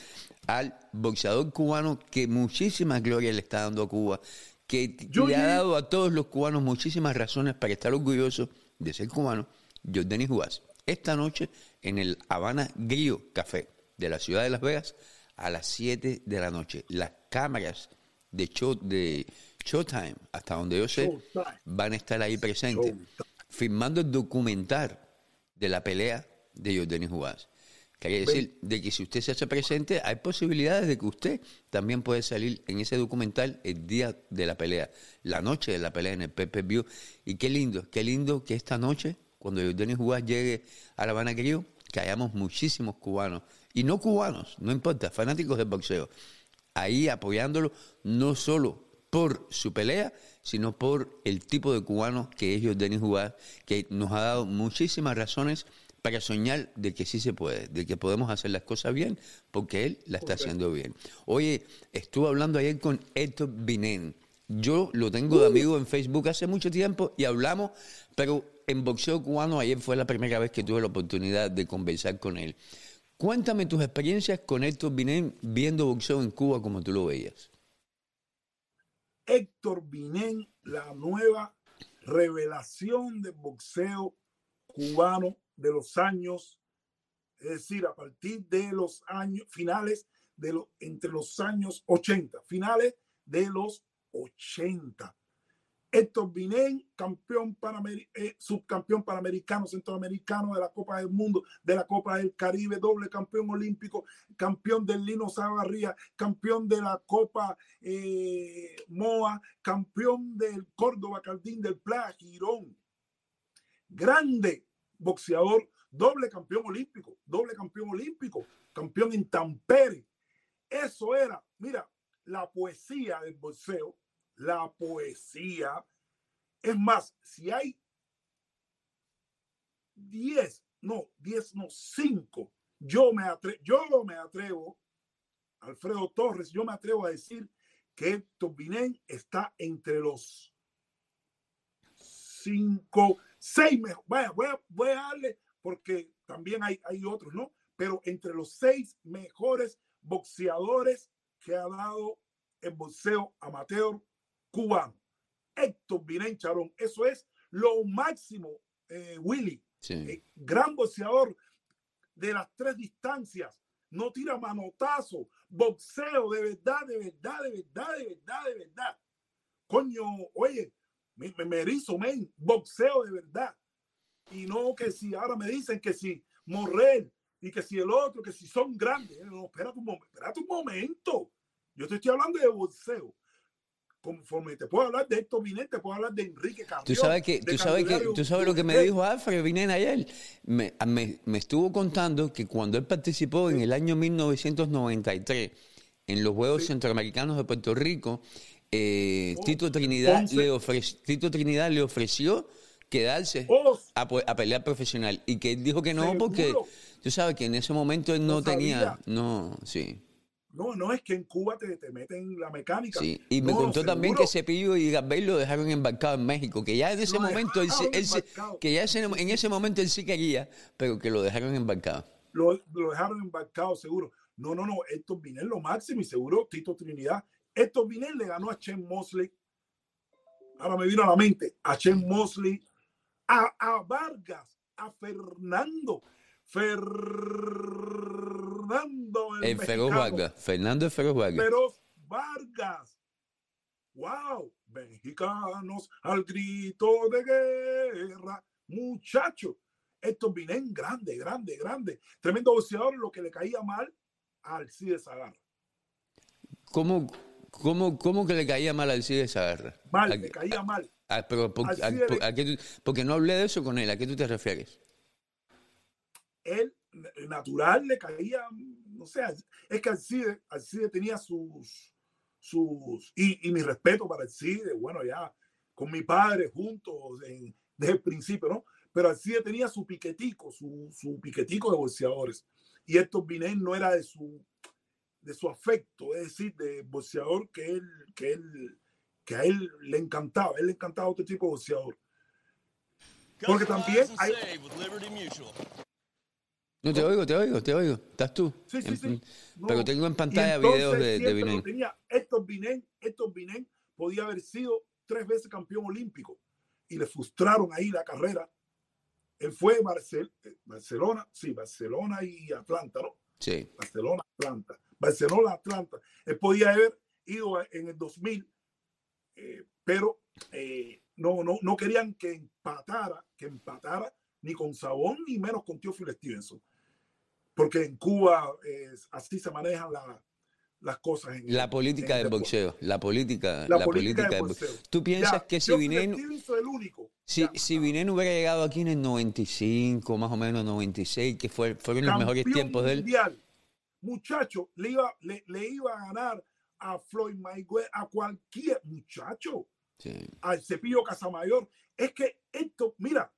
al boxeador cubano que muchísima gloria le está dando a Cuba, que le ha dado a todos los cubanos muchísimas razones para estar orgullosos de ser cubano, Jordani Juárez. Esta noche en el Habana Grillo Café de la ciudad de Las Vegas a las 7 de la noche. Las cámaras de, show, de Showtime, hasta donde yo sé, van a estar ahí presentes, filmando el documental de la pelea de Jordani Juárez. Quiere decir de que si usted se hace presente, hay posibilidades de que usted también puede salir en ese documental el día de la pelea, la noche de la pelea en el Pepe View. Y qué lindo, qué lindo que esta noche, cuando Denis Juárez llegue a La Habana Grillo, que hayamos muchísimos cubanos, y no cubanos, no importa, fanáticos del boxeo, ahí apoyándolo no solo por su pelea, sino por el tipo de cubano que es Denis Juárez, que nos ha dado muchísimas razones para soñar de que sí se puede, de que podemos hacer las cosas bien, porque él la está haciendo bien. Oye, estuve hablando ayer con Héctor Binén. Yo lo tengo de amigo en Facebook hace mucho tiempo y hablamos, pero en boxeo cubano ayer fue la primera vez que tuve la oportunidad de conversar con él. Cuéntame tus experiencias con Héctor Binén viendo boxeo en Cuba como tú lo veías. Héctor Binén, la nueva revelación del boxeo cubano de los años, es decir, a partir de los años finales de los entre los años 80, finales de los 80. Héctor Binén, campeón eh, subcampeón panamericano, centroamericano de la Copa del Mundo, de la Copa del Caribe, doble campeón olímpico, campeón del Lino Zavarría, campeón de la Copa eh, MOA, campeón del Córdoba Caldín del Playa Girón. Grande boxeador, doble campeón olímpico, doble campeón olímpico, campeón en Tampere. Eso era, mira, la poesía del boxeo la poesía. Es más, si hay 10, no, 10, no, 5, yo me, yo me atrevo, Alfredo Torres, yo me atrevo a decir que Héctor está entre los 5, 6 mejor. Vaya, voy a, voy a darle, porque también hay, hay otros, ¿no? Pero entre los seis mejores boxeadores que ha dado el boxeo amateur cubano. Héctor Binén Charón. Eso es lo máximo, eh, Willy. Eh, gran boxeador de las tres distancias. No tira manotazo. Boxeo de verdad, de verdad, de verdad, de verdad, de verdad. Coño, oye, me, me erizo, men. Boxeo de verdad. Y no que si ahora me dicen que si Morrel y que si el otro, que si son grandes. No, espérate un momento, espérate un momento. Yo te estoy hablando de boxeo conforme te puedo hablar de Héctor Vinen, te puedo hablar de Enrique Campeón. Tú sabes que, tú sabes que, tú sabes lo que me dijo Alfred Vinen ayer. Me, me, me, estuvo contando que cuando él participó en el año 1993 en los Juegos Centroamericanos de Puerto Rico, eh, oh, Tito, Trinidad le ofreció, Tito Trinidad le ofreció quedarse oh. a, a, pelear profesional y que él dijo que no porque tú sabes que en ese momento él no, no tenía, no, sí. No, no es que en Cuba te, te meten la mecánica. Sí, y me contó también que Cepillo y Gabel lo dejaron embarcado en México, que ya en ese momento, él, que ya en ese momento él sí quería, pero que lo dejaron embarcado. Lo, lo dejaron embarcado, seguro. No, no, no, Héctor Binel lo máximo y seguro Tito Trinidad. Héctor Binel le ganó a Chen Mosley. Ahora me vino a la mente, a Chen Mosley, a, a Vargas, a Fernando. Fernando el, Feroz Vargas. Fernando el Feroz Vargas. Feroz Vargas. ¡Wow! Mexicanos al grito de guerra. Muchacho, esto vienen grande, grande, grande. Tremendo boxeador, lo que le caía mal al Cide Zagarra. ¿Cómo, cómo, cómo que le caía mal al Cide Zagarra? Mal, le caía mal. pero porque no hablé de eso con él, ¿a qué tú te refieres? él natural le caía, no sé, es que Alcide, Alcide tenía sus, sus, y, mi respeto para Alcide, bueno, ya con mi padre juntos desde el principio, ¿no? Pero Alcide tenía su piquetico, su, su piquetico de boxeadores. Y Héctor Binén no era de su, de su afecto, es decir, de boxeador que él, que él, que a él le encantaba, él le encantaba otro tipo de boxeador. Porque también hay, no, te oigo, te oigo, te oigo. ¿Estás tú? Sí, sí, sí. Pero tengo en pantalla videos de, de Binén. Tenía Héctor Binén, Héctor Binén podía haber sido tres veces campeón olímpico y le frustraron ahí la carrera. Él fue Barcel eh, Barcelona, sí, Barcelona y Atlanta, ¿no? Sí. Barcelona, Atlanta. Barcelona, Atlanta. Él podía haber ido en el 2000, eh, pero eh, no, no, no querían que empatara, que empatara ni con Sabón, ni menos con Teófilo Stevenson porque en Cuba así se manejan las cosas. En, la política del boxeo, la política, la, política, del boxeo. ¿Tú piensas que si Vinén, si, si hubiera llegado aquí en el 95, más o menos 96, que fue, fueron los mejores tiempos de él? Muchacho, le iba, le, iba a ganar a Floyd Mayweather, a cualquier muchacho, al Cepillo Casamayor. Es que esto, mira,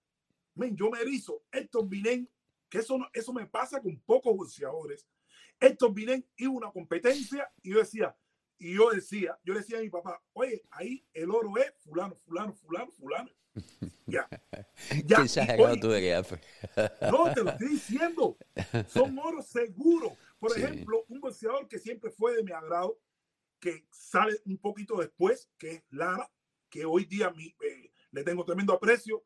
yo me erizo, estos Vinén que eso, eso me pasa con pocos boxeadores. Estos vienen y una competencia y yo decía, y yo decía, yo decía a mi papá, oye, ahí el oro es fulano, fulano, fulano, fulano. Ya. ya. tú no, te lo estoy diciendo. Son oros seguros. Por ejemplo, un boxeador que siempre fue de mi agrado, que sale un poquito después, que es Lara, que hoy día mi, eh, le tengo tremendo aprecio,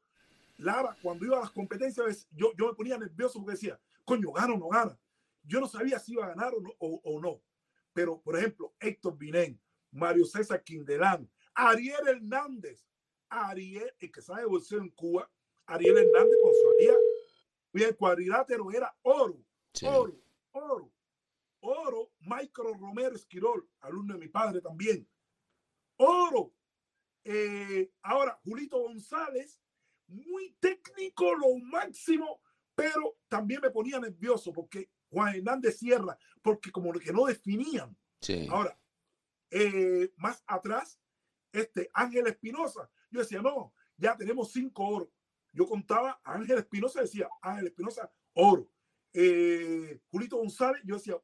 Lara, cuando iba a las competencias, yo, yo me ponía nervioso porque decía, coño, gana o no gana. Yo no sabía si iba a ganar o no. O, no. Pero, por ejemplo, Héctor Binén, Mario César Quindelán, Ariel Hernández. Ariel, el que sabe boxeo en Cuba, Ariel Hernández con su salía, y el cuadrilátero era oro, Sí. oro, oro, oro, Micro Romero Esquirol, alumno de mi padre también, oro. Eh, ahora, Julito González, muy técnico, lo máximo, pero también me ponía nervioso porque Juan Hernández Sierra, porque como que no definían. Sí. Ahora, eh, más atrás, este Ángel Espinosa, yo decía, no, ya tenemos cinco oros. Yo contaba a Ángel Espinosa, decía, Ángel Espinosa, oro. Eh, Julito González, yo decía,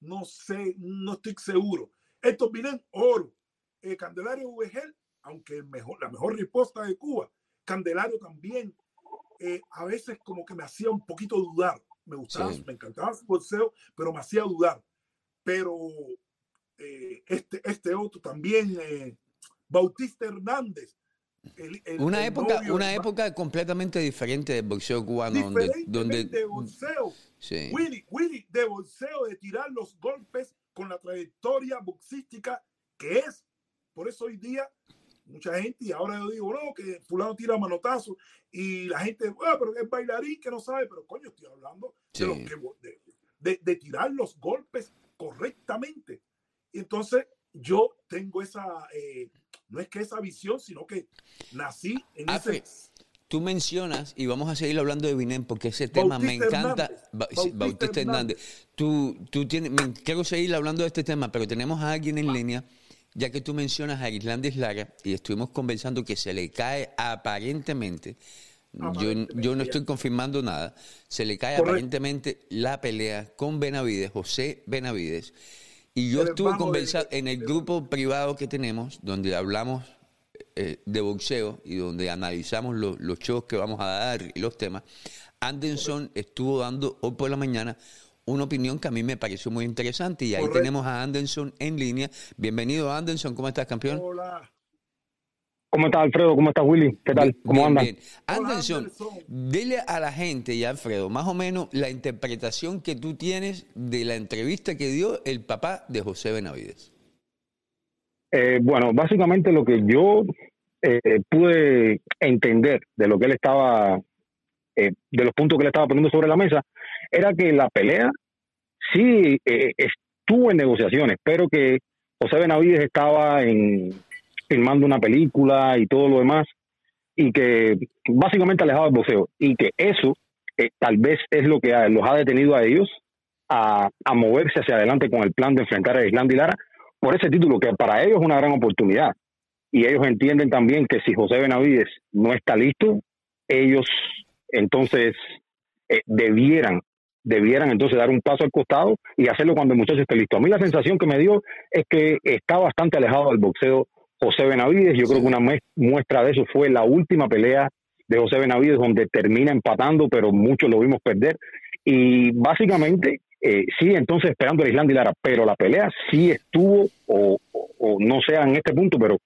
no sé, no estoy seguro. Estos vienen oro. Eh, Candelario Vegel, aunque el mejor, la mejor respuesta de Cuba, Candelario también, eh, a veces como que me hacía un poquito dudar. Me gustaba, Sí. me encantaba su boxeo, pero me hacía dudar. Pero eh, este, este otro también, eh, Bautista Hernández. El- el- Una el época, una época completamente diferente del boxeo cubano, donde, donde de boxeo. sí. Willy, Willy, de boxeo, de tirar los golpes con la trayectoria boxística que es. Por eso hoy día, mucha gente, y ahora yo digo, no, que fulano tira manotazo, y la gente, ah, pero es bailarín que no sabe, pero coño, estoy hablando Sí. de, los que, de, de- de tirar los golpes correctamente. Y entonces yo tengo esa, eh, no es que esa visión, sino que nací en Alfred, ese... Tú mencionas, y vamos a seguir hablando de Vinem porque ese tema me encanta. Hernández. Ba- Bautista Bautista Hernández. Tú, tú tienes, me- quiero seguir hablando de este tema, pero tenemos a alguien en línea, ya que tú mencionas a Islandis Lara, y estuvimos conversando que se le cae aparentemente, yo, Aparentemente, yo no estoy confirmando nada, se le cae Correcto. aparentemente la pelea con Benavides, José Benavides. Y yo estuve conversando en el de- grupo privado que tenemos, donde hablamos eh, de boxeo y donde analizamos lo- los shows que vamos a dar y los temas, Anderson estuvo dando hoy por la mañana una opinión que a mí me pareció muy interesante y ahí Correcto. tenemos a Anderson en línea. Bienvenido Anderson, ¿cómo estás campeón? Hola. ¿Cómo estás, Alfredo? ¿Cómo estás, Willy? ¿Qué tal? Bien, ¿Cómo andan? bien. Anderson, dile a la gente y a Alfredo más o menos la interpretación que tú tienes de la entrevista que dio el papá de José Benavides. Eh, bueno, básicamente lo que yo eh, pude entender de lo que él estaba, eh, de los puntos que le estaba poniendo sobre la mesa, era que la pelea sí estuvo en negociaciones, pero que José Benavides estaba en, filmando una película y todo lo demás, y que básicamente alejado del boxeo, y que eso eh, tal vez es lo que los ha detenido a ellos a, a moverse hacia adelante con el plan de enfrentar a Islandia y Lara por ese título, que para ellos es una gran oportunidad. Y ellos entienden también que si José Benavides no está listo, ellos entonces eh, debieran, debieran entonces dar un paso al costado y hacerlo cuando el muchacho esté listo. A mí la sensación que me dio es que está bastante alejado del boxeo José Benavides. Yo creo que una mues- muestra de eso fue la última pelea de José Benavides, donde termina empatando, pero muchos lo vimos perder. Y básicamente, eh, sí, entonces esperando a Islandia y Lara, pero la pelea sí estuvo, o, o- o no sea en este punto, pero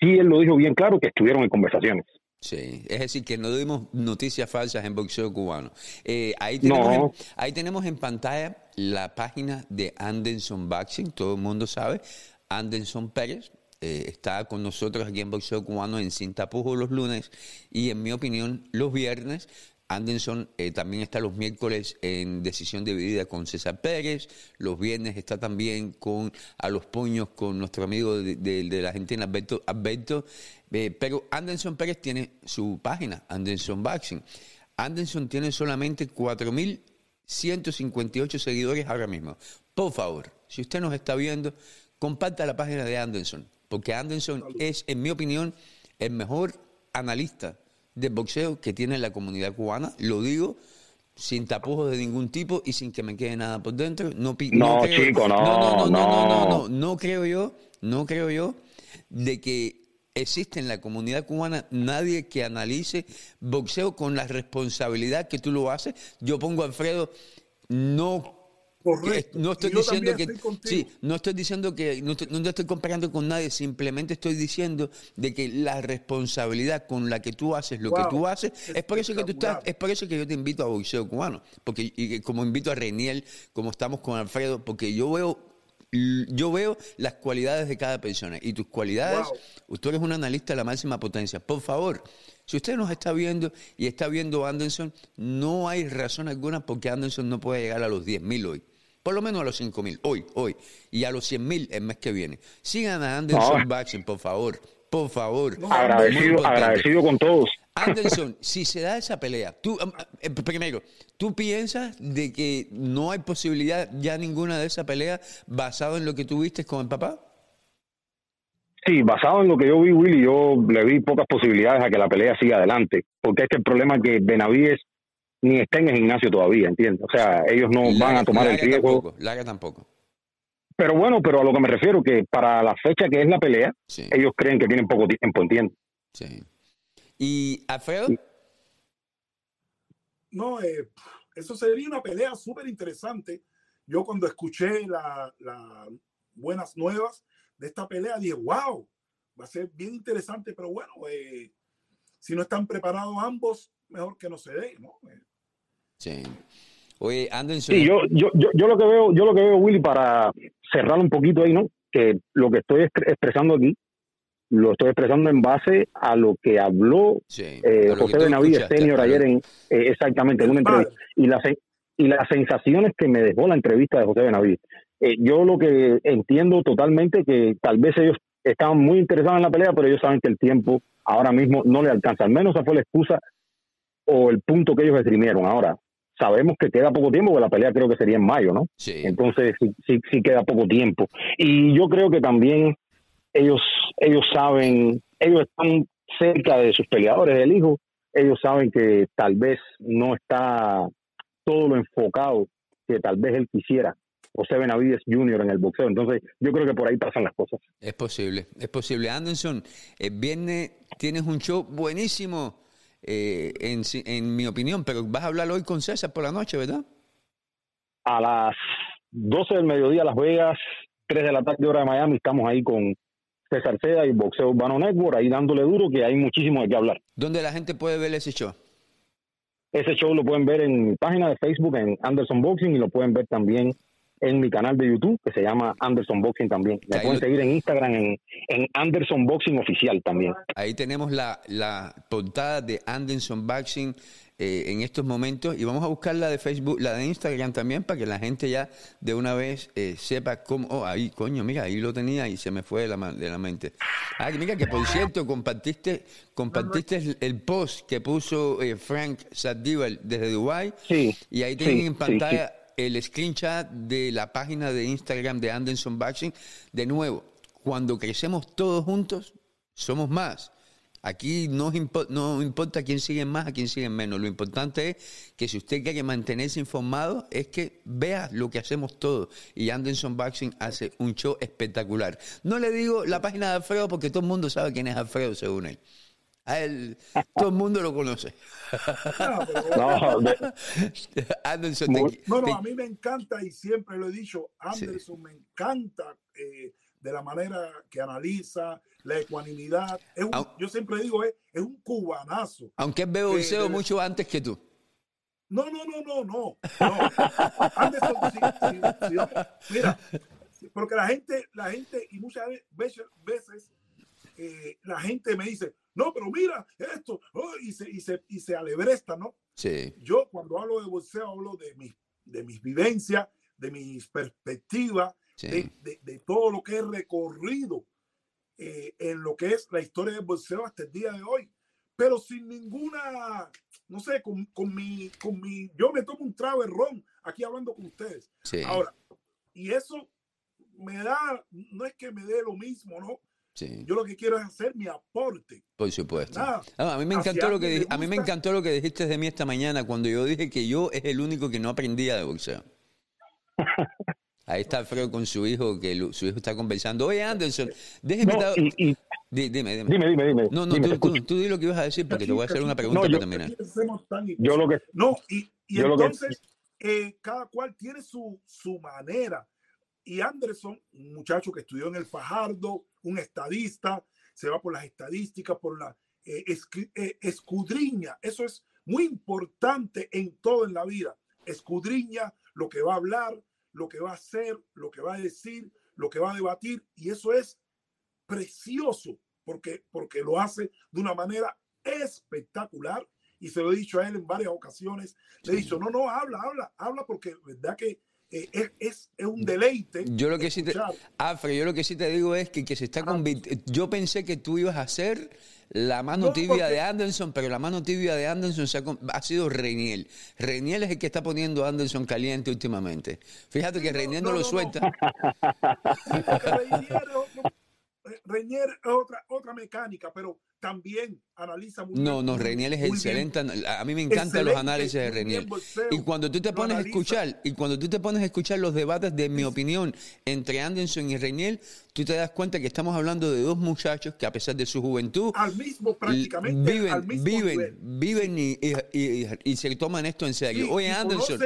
sí él lo dijo bien claro que estuvieron en conversaciones. Sí, es decir, que no dimos noticias falsas en boxeo cubano. Eh, ahí, tenemos No. en, ahí tenemos en pantalla la página de Anderson Boxing, todo el mundo sabe. Anderson Pérez eh, está con nosotros aquí en boxeo cubano en Cintapujo los lunes y en mi opinión los viernes. Anderson eh, también está los miércoles en decisión dividida con César Pérez. Los viernes está también con a los puños con nuestro amigo de la Argentina, Alberto. Alberto. Eh, pero Anderson Pérez tiene su página, Anderson Boxing. Anderson tiene solamente 4.158 seguidores ahora mismo. Por favor, si usted nos está viendo, comparta la página de Anderson, porque Anderson es, en mi opinión, el mejor analista de boxeo que tiene la comunidad cubana. Lo digo sin tapujos de ningún tipo y sin que me quede nada por dentro. No, No, chico, no, no, no, no, no, no, no. no, no creo yo, no creo yo de que existe en la comunidad cubana nadie que analice boxeo con la responsabilidad que tú lo haces. Yo pongo a Alfredo, no Correcto. no estoy diciendo que estoy sí, no estoy diciendo que no, estoy- no te estoy comparando con nadie, simplemente estoy diciendo de que la responsabilidad con la que tú haces lo Wow, que tú haces es por eso que tú estás, es por eso que yo te invito a boxeo cubano, porque y como invito a Reniel, como estamos con Alfredo, porque yo veo yo veo las cualidades de cada persona y tus cualidades, usted es un analista de la máxima potencia. Por favor, si usted nos está viendo y está viendo Anderson, no hay razón alguna porque Anderson no puede llegar a los 10.000 hoy. Por lo menos a los 5.000 hoy, hoy. Y a los 100.000 el mes que viene. Sigan a Anderson no. por favor. Por favor. agradecido, agradecido con todos. Anderson, si se da esa pelea, tú, eh, primero, ¿tú piensas de que no hay posibilidad ya ninguna de esa pelea basado en lo que tú viste con el papá? Sí, basado en lo que yo vi, Willy, yo le vi pocas posibilidades a que la pelea siga adelante, porque es que el problema es que Benavides ni está en el gimnasio todavía, ¿entiendes? O sea, ellos no van a tomar el riesgo. Tampoco, Laga tampoco. Pero bueno, pero a lo que me refiero, que para la fecha que es la pelea, ellos creen que tienen poco tiempo, ¿entiendes? Sí. ¿Y Alfredo? No, eh, eso sería una pelea súper interesante. Yo cuando escuché las buenas nuevas de esta pelea, dije, wow, va a ser bien interesante, pero bueno, eh, si no están preparados ambos, mejor que no se dé, ¿no? Eh, sí. Oye, Anderson. Sí, yo, yo, yo, yo, lo que veo, yo lo que veo, Willy, para cerrar un poquito ahí, ¿no? Que lo que estoy expresando aquí lo estoy expresando en base a lo que habló eh, José Benavides Senior ayer en eh, exactamente en una entrevista y las y las sensaciones que me dejó la entrevista de José Benavides. Eh, yo lo que entiendo totalmente que tal vez ellos estaban muy interesados en la pelea, pero ellos saben que el tiempo ahora mismo no le alcanza. Al menos esa fue la excusa o el punto que ellos esgrimieron. Ahora, sabemos que queda poco tiempo, porque la pelea creo que sería en mayo, ¿no? Entonces sí, sí, sí queda poco tiempo. Y yo creo que también ellos, ellos saben, ellos están cerca de sus peleadores del hijo, ellos saben que tal vez no está todo lo enfocado que tal vez él quisiera. José Benavides Jr. en el boxeo. Entonces, yo creo que por ahí pasan las cosas. Es posible, es posible. Anderson, el viernes tienes un show buenísimo, eh, en, en mi opinión, pero vas a hablar hoy con César por la noche, ¿verdad? A las 12 del mediodía Las Vegas, 3 de la tarde hora de Miami, estamos ahí con César Seda y Boxeo Urbano Network, ahí dándole duro que hay muchísimo de qué hablar. ¿Dónde la gente puede ver ese show? Ese show lo pueden ver en mi página de Facebook, en Anderson Boxing, y lo pueden ver también en mi canal de YouTube, que se llama Anderson Boxing también. Me pueden seguir en Instagram, en, en, Anderson Boxing Oficial también. Ahí tenemos la, la portada de Anderson Boxing eh, en estos momentos y vamos a buscar la de Facebook, la de Instagram también para que la gente ya de una vez eh, sepa cómo. Oh, ahí, coño, mira, ahí lo tenía y se me fue de la, de la mente. Ah, mira que por cierto, compartiste compartiste el, post que puso eh, Frank Sadival desde Dubai sí, y ahí tienen en pantalla el screenshot de la página de Instagram de Anderson Boxing. De nuevo, cuando crecemos todos juntos, somos más. Aquí no, no importa quién sigue más, a quién sigue menos. Lo importante es que si usted quiere mantenerse informado, es que vea lo que hacemos todos. Y Anderson Boxing hace un show espectacular. No le digo la página de Alfredo porque todo el mundo sabe quién es Alfredo, según él. A él, todo el mundo lo conoce. No, Anderson, no, a mí me encanta y siempre lo he dicho, Anderson me encanta eh, de la manera que analiza, la ecuanimidad. yo siempre digo, es, es, un cubanazo. Aunque veo boxeo mucho antes que tú. No, no, no, no, no. Anderson, mira, porque la gente, la gente, y muchas veces, veces eh, la gente me dice, no, pero mira esto, oh", y, se, y, se, y se alebresta, ¿no? Sí. Yo cuando hablo de boxeo hablo de, mi, de mis vivencias, de mis perspectivas, de, de, de, todo lo que he recorrido eh, en lo que es la historia del boxeo hasta el día de hoy, pero sin ninguna, no sé, con, con, mi, con mi, yo me tomo un trago de ron aquí hablando con ustedes. Ahora, y eso me da, no es que me dé lo mismo, ¿no? Yo lo que quiero es hacer mi aporte. Por supuesto. a mí me encantó lo que a mí me encantó lo que dijiste de mí esta mañana cuando yo dije que yo es el único que no aprendía de boxeo. Ahí está Alfredo con su hijo, que su hijo está conversando. Oye, Anderson, déjeme... dime, dime. Dime, dime, dime. No, no, tú, tú, tú, di lo que ibas a decir porque te voy a hacer una pregunta para terminar. Yo lo que... No, y, y entonces eh, cada cual tiene su, su manera. Y Anderson, un muchacho que estudió en el Fajardo, un estadista, se va por las estadísticas, por la eh, eh, escudriña. Eso es muy importante en todo en la vida. Escudriña lo que va a hablar, lo que va a hacer, lo que va a decir, lo que va a debatir y eso es precioso porque, porque lo hace de una manera espectacular y se lo he dicho a él en varias ocasiones. Le he dicho, no, no, habla, habla, habla porque verdad que eh, es, es, es, un deleite. Yo lo que sí te, Afre, yo lo que sí te digo es que, que se está ah. Yo pensé que tú ibas a ser la mano tibia de Anderson, pero la mano tibia de Anderson se ha, ha, sido Reiniel. Reiniel es el que está poniendo a Anderson caliente últimamente. Fíjate que Reiniel no, lo suelta. Reinier es otra, otra mecánica, pero también analiza muy No, no, Reinier es excelente. A mí me encantan los análisis de Reinier. Y cuando tú te pones a escuchar, y cuando tú te pones a escuchar los debates, de mi opinión, entre Anderson y Reinier, tú te das cuenta que estamos hablando de dos muchachos que a pesar de su juventud, al mismo, prácticamente, viven, al mismo viven, viven y, y, y, se toman esto en serio. Oye, Anderson.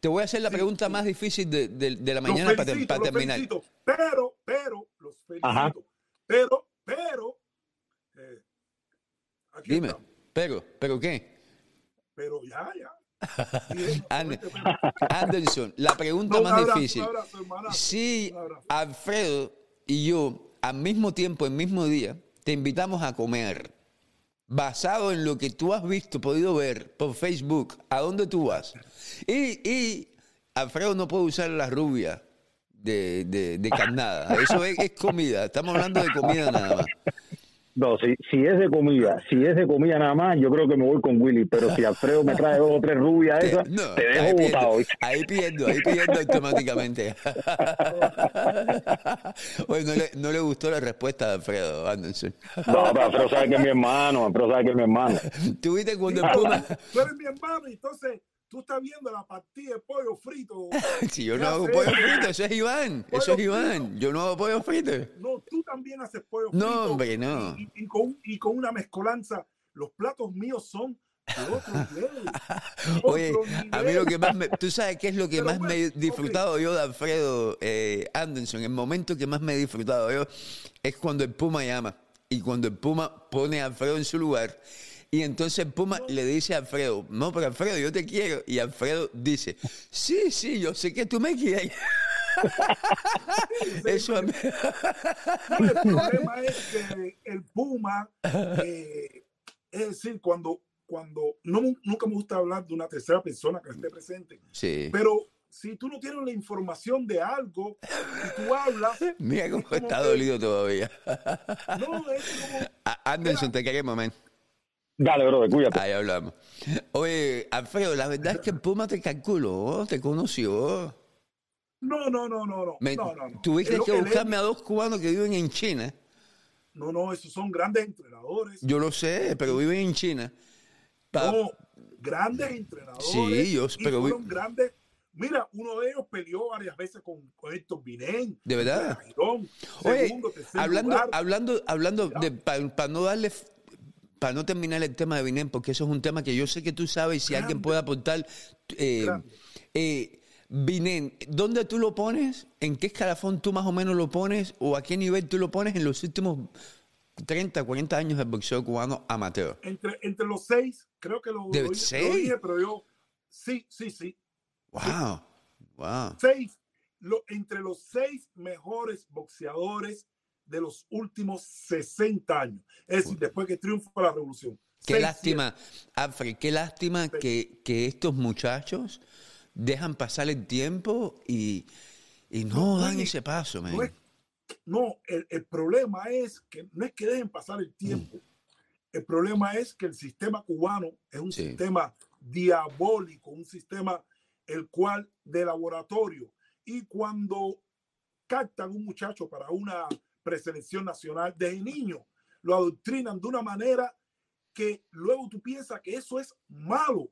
te voy a hacer la pregunta más difícil de, de, de la mañana felicito, para, para terminar. pero, pero, los felicito. Pero, pero. Eh, Dime, estamos. pero, ¿pero qué? Pero ya, ya. Anderson, la pregunta no, más abrazo, difícil. Abrazo, si Alfredo y yo al mismo tiempo, el mismo día, te invitamos a comer, basado en lo que tú has visto, podido ver por Facebook, a dónde tú vas. Y, y Alfredo no puede usar la rubia de, de, de carnada. Eso es, es, comida. Estamos hablando de comida nada más. No, si, si es de comida, si es de comida nada más, yo creo que me voy con Willy, pero si Alfredo me trae dos o tres rubias esas, no, te dejo botado. Ahí pierdo, ahí pierdo automáticamente. Oye, no le, no le gustó la respuesta de Alfredo Anderson. No, pero Alfredo sabe que es mi hermano, Alfredo sabe que es mi hermano. Tú viste cuando el Puma... Tú eres mi hermano, entonces tú estás viendo la partida de pollo frito. si yo no hago pollo frito, eso es Iván. eso es Iván. Yo no hago pollo frito. No, tú también haces pollo frito. No, hombre, no. Y, y, con, y, con, una mezcolanza. Los platos míos son. Oye, a mí lo que más me. Tú sabes qué es lo que Pero más bueno, me he disfrutado okay. yo de Alfredo eh, Anderson. El momento que más me he disfrutado yo es cuando el Puma llama. Y cuando el Puma pone a Alfredo en su lugar y entonces Puma le dice a Alfredo, no, pero Alfredo, yo te quiero. Y Alfredo dice, sí, sí, yo sé que tú me quieres. Eso a mí. el problema es que el Puma, eh, es decir, cuando, cuando no, nunca me gusta hablar de una tercera persona que esté presente, sí. pero si tú no tienes la información de algo y tú hablas. Mira cómo está que, dolido todavía. No, es como. Anderson, mira, te queremos, man. Dale, bro, cuídate. Ahí hablamos. Oye, Alfredo, la verdad es que Puma te calculó, te conoció. No, no, no, no, no. Me, no, no, no. Tuviste que, que buscarme a dos cubanos que viven en China. No, no, esos son grandes entrenadores. Yo lo sé, pero viven en China. Pa no, grandes entrenadores. Sí, yo, pero fueron grandes. Mira, uno de ellos peleó varias veces con, con Héctor Binén. De verdad. Oye, segundo, hablando, lugar. hablando, hablando, de para pa no darle para no terminar el tema de Vinen, porque eso es un tema que yo sé que tú sabes y si Grande. alguien puede aportar. Eh, eh, ¿dónde tú lo pones? ¿En qué escalafón tú más o menos lo pones? ¿O a qué nivel tú lo pones en los últimos 30, 40 años del boxeo cubano amateur? Entre, entre los seis, creo que lo, ¿De lo, seis? lo dije, pero yo. Sí, sí, sí. Wow, sí. wow. Seis. Lo, entre los seis mejores boxeadores de los últimos 60 años. Es decir, después que triunfa la revolución. Qué Seis, lástima, Alfred, qué lástima que, que, estos muchachos dejan pasar el tiempo y, y no, no, dan ese paso. No, es, no el, el, problema es que no es que dejen pasar el tiempo. Mm. El problema es que el sistema cubano es un sí. sistema diabólico, un sistema el cual de laboratorio. Y cuando captan un muchacho para una preselección nacional desde niño. Lo adoctrinan de una manera que luego tú piensas que eso es malo,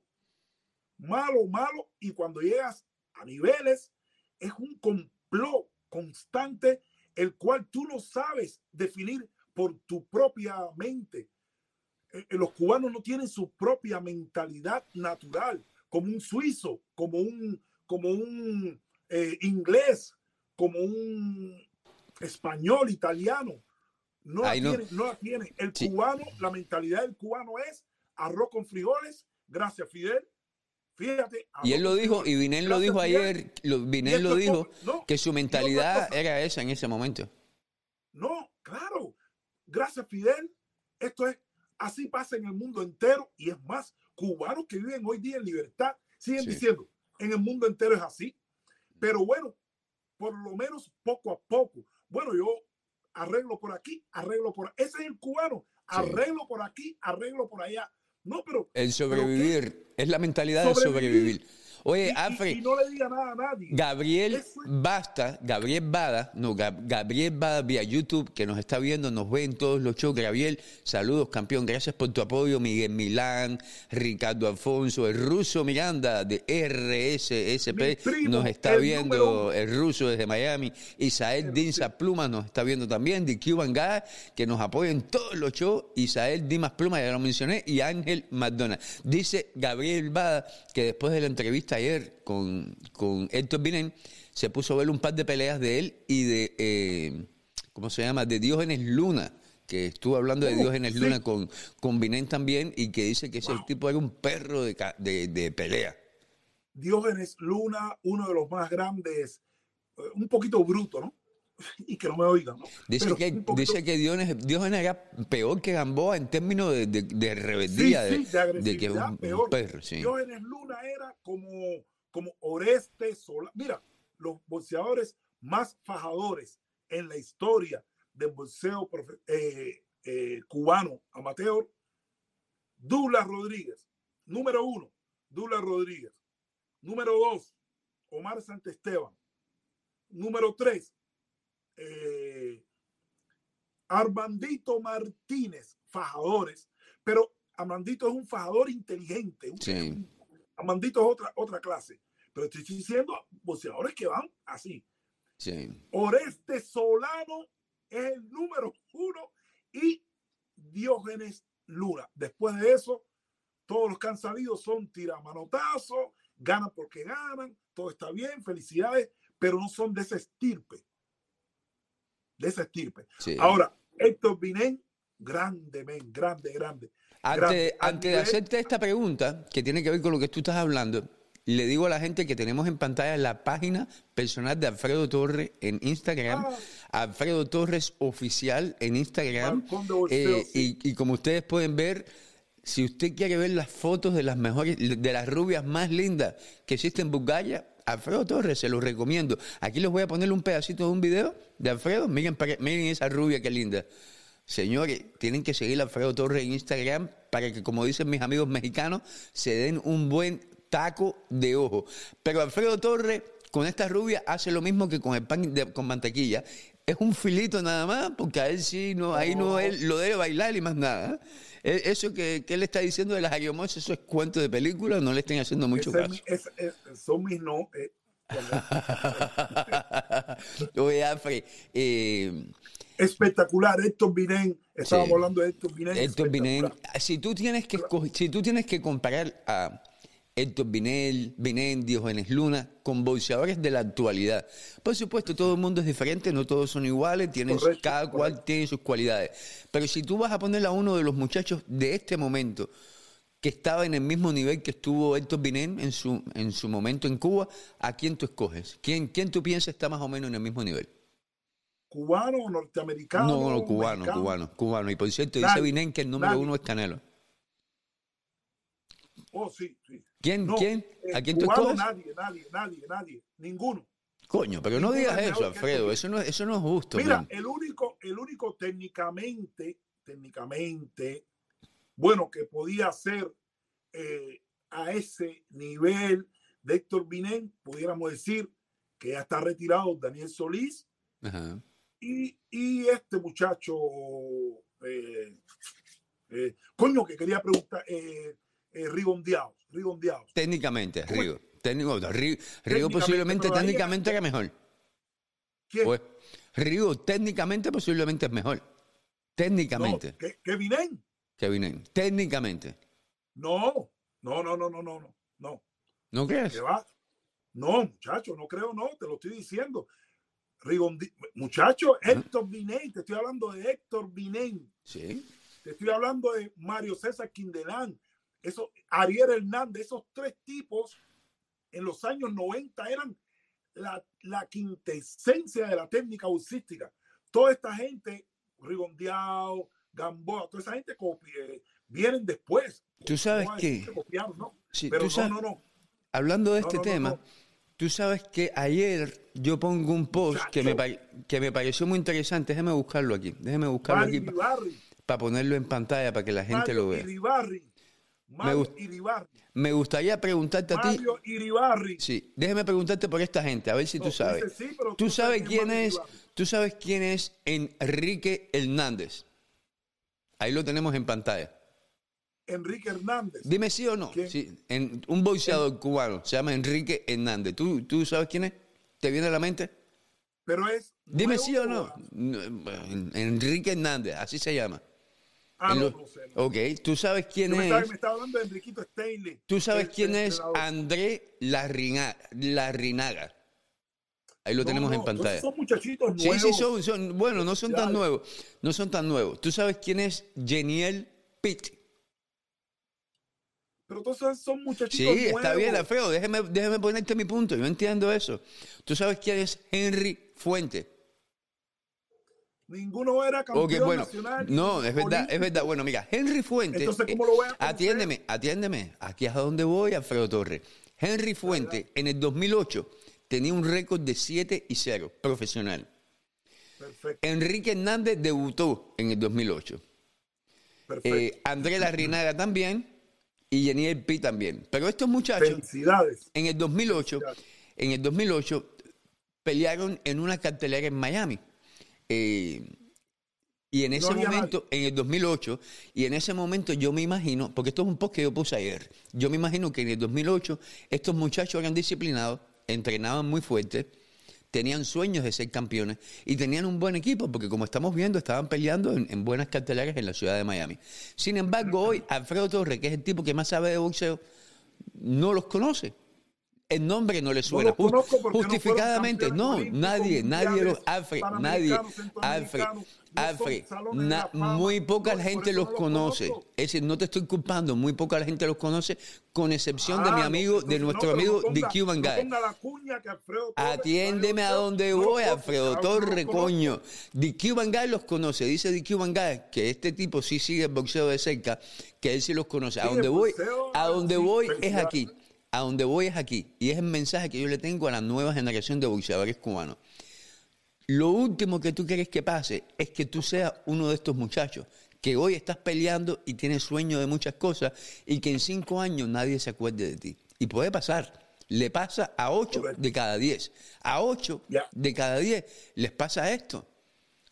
malo, malo, y cuando llegas a niveles es un complot constante el cual tú no sabes definir por tu propia mente. Eh, los cubanos no tienen su propia mentalidad natural, como un suizo, como un, como un eh, inglés, como un español, italiano. No la, tiene, no. no la tiene. El sí. cubano, la mentalidad del cubano es arroz con frijoles, gracias Fidel, Fíjate. Y él lo dijo, y Vinén lo dijo ayer, lo, Vinén lo dijo, que su mentalidad era esa en ese momento. No, claro. Gracias, Fidel. Esto es, así pasa en el mundo entero y es más, cubanos que viven hoy día en libertad siguen diciendo, en el mundo entero es así. Pero bueno, por lo menos poco a poco. Bueno, yo arreglo por aquí, arreglo por Ese es el cubano. Arreglo por aquí, arreglo por allá. No, pero. El sobrevivir. Es la mentalidad de sobrevivir. Oye, Afri. no le diga nada a nadie. Gabriel Basta, Gabriel Bada, no, Gabriel Bada vía YouTube, que nos está viendo, nos ve en todos los shows. Gabriel, saludos, campeón. Gracias por tu apoyo. Miguel Milán, Ricardo Alfonso, el ruso Miranda de RSSP nos está viendo. El ruso desde Miami. Isael Dinsa Pluma nos está viendo también. De Cuban Guy, que nos apoya en todos los shows. Isael Dimas Pluma, ya lo mencioné. Y Ángel McDonald. Dice Gabriel Bada que después de la entrevista ayer con, con Héctor Binén, se puso a ver un par de peleas de él y de, eh, ¿cómo se llama? De Diógenes Luna, que estuvo hablando de uh, Diógenes Luna con, con Binén también y que dice que ese tipo era un perro de, de, de pelea. Diógenes Luna, uno de los más grandes, eh, un poquito bruto, ¿no? Y que no me oigan. Dice, que, dice que Diógenes, era peor que Gamboa en términos de, de, rebeldía, de, de, que un, peor. perro. Diógenes Luna era como, como Oreste Sola. Mira, los boxeadores más fajadores en la historia del boxeo eh, eh, cubano amateur, Douglas Rodríguez, número uno, Douglas Rodríguez. Número dos, Omar Santesteban. Número tres, eh, Armandito Martínez, fajadores, pero Armandito es un fajador inteligente. Armandito es otra, otra clase. Pero estoy diciendo boxeadores que van así. Sí. Oreste Solano es el número uno y Diógenes Luna. Después de eso, todos los que han salido son tiramanotazos, ganan porque ganan, todo está bien, felicidades, pero no son de ese estirpe de ese estirpe. Ahora, Héctor Binén, grande, men, grande, grande. Antes, de hacerte esta pregunta, que tiene que ver con lo que tú estás hablando, le digo a la gente que tenemos en pantalla la página personal de Alfredo Torres en Instagram, ah. Alfredo Torres Oficial en Instagram. Eh, y, y, como ustedes pueden ver, si usted quiere ver las fotos de las mejores, de las rubias más lindas que existen en Bulgaria, Alfredo Torres, se los recomiendo. Aquí les voy a poner un pedacito de un video de Alfredo. Miren, miren esa rubia, qué linda. Señores, tienen que seguir a Alfredo Torres en Instagram para que, como dicen mis amigos mexicanos, se den un buen taco de ojo. Pero Alfredo Torres, con esta rubia, hace lo mismo que con el pan con mantequilla. Es un filito nada más, porque a él sí, no, ahí no él lo debe bailar y más nada. E, eso que, él está diciendo de las aguiomos, eso es cuento de película, no le estén haciendo mucho caso. son mis no. Eh, Oye, eh, espectacular. Héctor Binén, estábamos hablando de Héctor Binén. Héctor Binén, si tú tienes que si tú tienes que comparar a Héctor Binel, Binén, Diógenes Luna, con boxeadores de la actualidad. Por supuesto, todo el mundo es diferente, no todos son iguales, tienen, cada cual tiene sus cualidades. Pero si tú vas a ponerle a uno de los muchachos de este momento, que estaba en el mismo nivel que estuvo Héctor Binén en su, en su momento en Cuba, ¿a quién tú escoges? ¿Quién, quién tú piensas está más o menos en el mismo nivel? ¿Cubano o norteamericano? No, no, cubano, cubano, cubano. Y por cierto, dice Binén que el número uno es Canelo. Oh, sí, sí. ¿Quién? ¿Quién? Eh, ¿A quién tú escoges? Nadie, nadie, nadie, nadie. Ninguno. Coño, pero no digas eso, Alfredo. Eso no, eso no es justo. Mira, el único, el único técnicamente, técnicamente, bueno, que podía ser eh, a ese nivel de Héctor Binén, pudiéramos decir que ya está retirado Daniel Solís. Y, y, este muchacho, eh, coño, que quería preguntar, eh, rigondeados, Técnicamente, Rigo. Técnico, Rigo, posiblemente técnicamente era mejor. ¿Quién? Pues, Rigo técnicamente posiblemente es mejor. Técnicamente. No, ¿Que, Que Técnicamente. No, no, no, no, no, no, no. ¿No crees? va? No, muchacho, no creo, no, te lo estoy diciendo. Rigondi muchacho, Héctor Vinen, te estoy hablando de Héctor Vinen. Sí. Te estoy hablando de Mario César Quindelán, Eso, Ariel Hernández, esos tres tipos en los años 90 eran la, la quintesencia de la técnica boxística. Toda esta gente, Rigondeado, Gamboa, toda esa gente copie, vienen después. Tú sabes No que, copiaron, ¿no? sí, Pero tú no, sabes- no, no. hablando de este tema, tú sabes que ayer yo pongo un post que me, que me pareció muy interesante. Déjeme buscarlo aquí. Déjeme buscarlo Mario aquí Iribarri, para ponerlo en pantalla para que la gente lo vea. Iribarri, Mario gusta. Iribarri, Me gustaría preguntarte a ti. Mario Iribarri. Sí, déjeme preguntarte por esta gente, a ver si tú sabes. sí, ¿Tú tú sabes quién es. ¿Tú sabes quién es Enrique Hernández? Ahí lo tenemos en pantalla. Enrique Hernández. Dime sí o no. Sí, en- un boxeador cubano se llama Enrique Hernández. ¿Tú, ¿Tú sabes quién es? ¿Te viene a la mente? Pero es. Dime sí o no. Enrique Hernández, así se llama. Ah, no, lo- no sé. no. Ok, ¿tú sabes quién me, es? me estaba hablando de Enriquito Stanley. ¿Tú sabes el- quién el es. André Larrina- Larrinaga? Ahí lo No, tenemos no, en pantalla. Son muchachitos Sí, nuevos. sí, son, son- bueno, no son tan nuevos, no son tan nuevos. ¿Tú sabes quién es Geniel Pitt? Pero entonces son muchachitos Sí, nuevos. está bien, Alfredo, déjeme, déjeme ponerte mi punto, yo entiendo eso. ¿Tú sabes quién es Henry Fuente? Ninguno era campeón Ok, bueno, nacional. no, es verdad, es verdad. Bueno, mira, Henry Fuente. Entonces, ¿cómo eh, lo voy a conocer? Atiéndeme, atiéndeme. Aquí es a donde voy, Alfredo Torres. Henry Fuente, en el 2008, tenía un récord de 7 y 0, profesional. Perfecto, Enrique Hernández debutó en el 2008. perfecto. Eh, André Larrinaga también y Geniel Pi también. Pero estos muchachos, Felicidades. en el 2008, en el 2008 pelearon en una cartelera en Miami. Eh, y en ese momento, en el 2008, y en ese momento yo me imagino, porque esto es un post que yo puse ayer, yo me imagino que en el 2008 estos muchachos eran disciplinados, entrenaban muy fuerte, tenían sueños de ser campeones y tenían un buen equipo, porque como estamos viendo, estaban peleando en, en buenas carteleras en la ciudad de Miami. Sin embargo, hoy Alfredo Torres, que es el tipo que más sabe de boxeo, no los conoce. El nombre no le suena. no Justificadamente, no, nadie, nadie los. Alfred, nadie. Alfred, Alfred, de na- muy poca no, gente los no los conoce. Es decir, no te estoy culpando, muy poca gente los conoce, con excepción de Ah, mi no, amigo, de nuestro amigo, The Cuban Guy. Atiéndeme a donde voy, Alfredo Torre, coño. The Cuban Guy los conoce. Dice The Cuban Guy que este tipo sí sigue el boxeo de cerca, que él sí los conoce. A donde voy, a donde voy es aquí. A donde voy es aquí. Y es el mensaje que yo le tengo a la nueva generación de boxeadores cubanos. Lo último que tú quieres que pase es que tú seas uno de estos muchachos que hoy estás peleando y tienes sueño de muchas cosas y que en cinco años nadie se acuerde de ti. Y puede pasar. Le pasa a ocho de cada diez. A ocho de cada diez les pasa esto.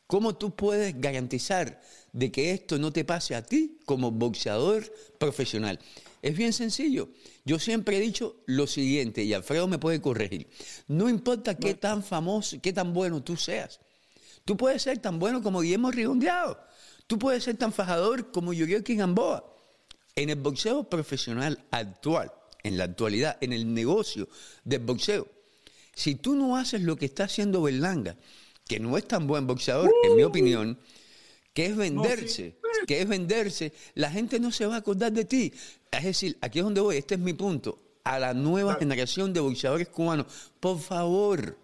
¿Cómo tú puedes garantizar de que esto no te pase a ti como boxeador profesional? Es bien sencillo. Yo siempre he dicho lo siguiente, y Alfredo me puede corregir. No importa qué tan famoso, qué tan bueno tú seas. Tú puedes ser tan bueno como Guillermo Rigondeado. Tú puedes ser tan fajador como Yurioki Gamboa. En el boxeo profesional actual, en la actualidad, en el negocio del boxeo, si tú no haces lo que está haciendo Berlanga, que no es tan buen boxeador, en mi opinión, que es venderse, que es venderse, la gente no se va a acordar de ti. Es decir, aquí es donde voy, este es mi punto. A la nueva Claro. generación de boxeadores cubanos, por favor,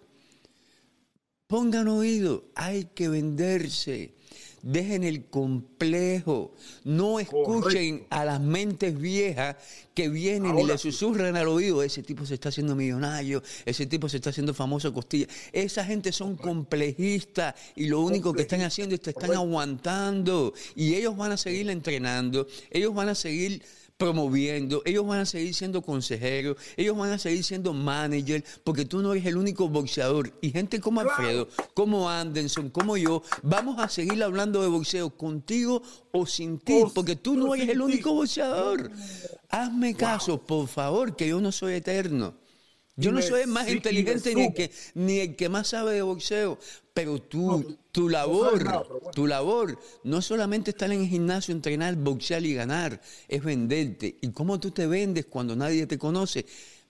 pongan oído, hay que venderse. Dejen el complejo. No escuchen Correcto. a las mentes viejas que vienen y le susurran al oído, ese tipo se está haciendo millonario, ese tipo se está haciendo famoso costilla. Esa gente son complejistas y lo único que están haciendo es te están Correcto. aguantando. Y ellos van a seguir entrenando, ellos van a seguir promoviendo, ellos van a seguir siendo consejeros, ellos van a seguir siendo manager, porque tú no eres el único boxeador. Y gente como. Alfredo, como Anderson, como yo, vamos a seguir hablando de boxeo contigo o sin ti, porque tú no eres el único boxeador. Hazme caso, por favor, que yo no soy eterno. Yo no soy el más inteligente ni el, sumo. que, ni el que más sabe de boxeo, pero No, tu no labor, nada, bueno. tu labor, no solamente estar en el gimnasio, entrenar, boxear y ganar, es venderte. ¿Y cómo tú te vendes cuando nadie te conoce?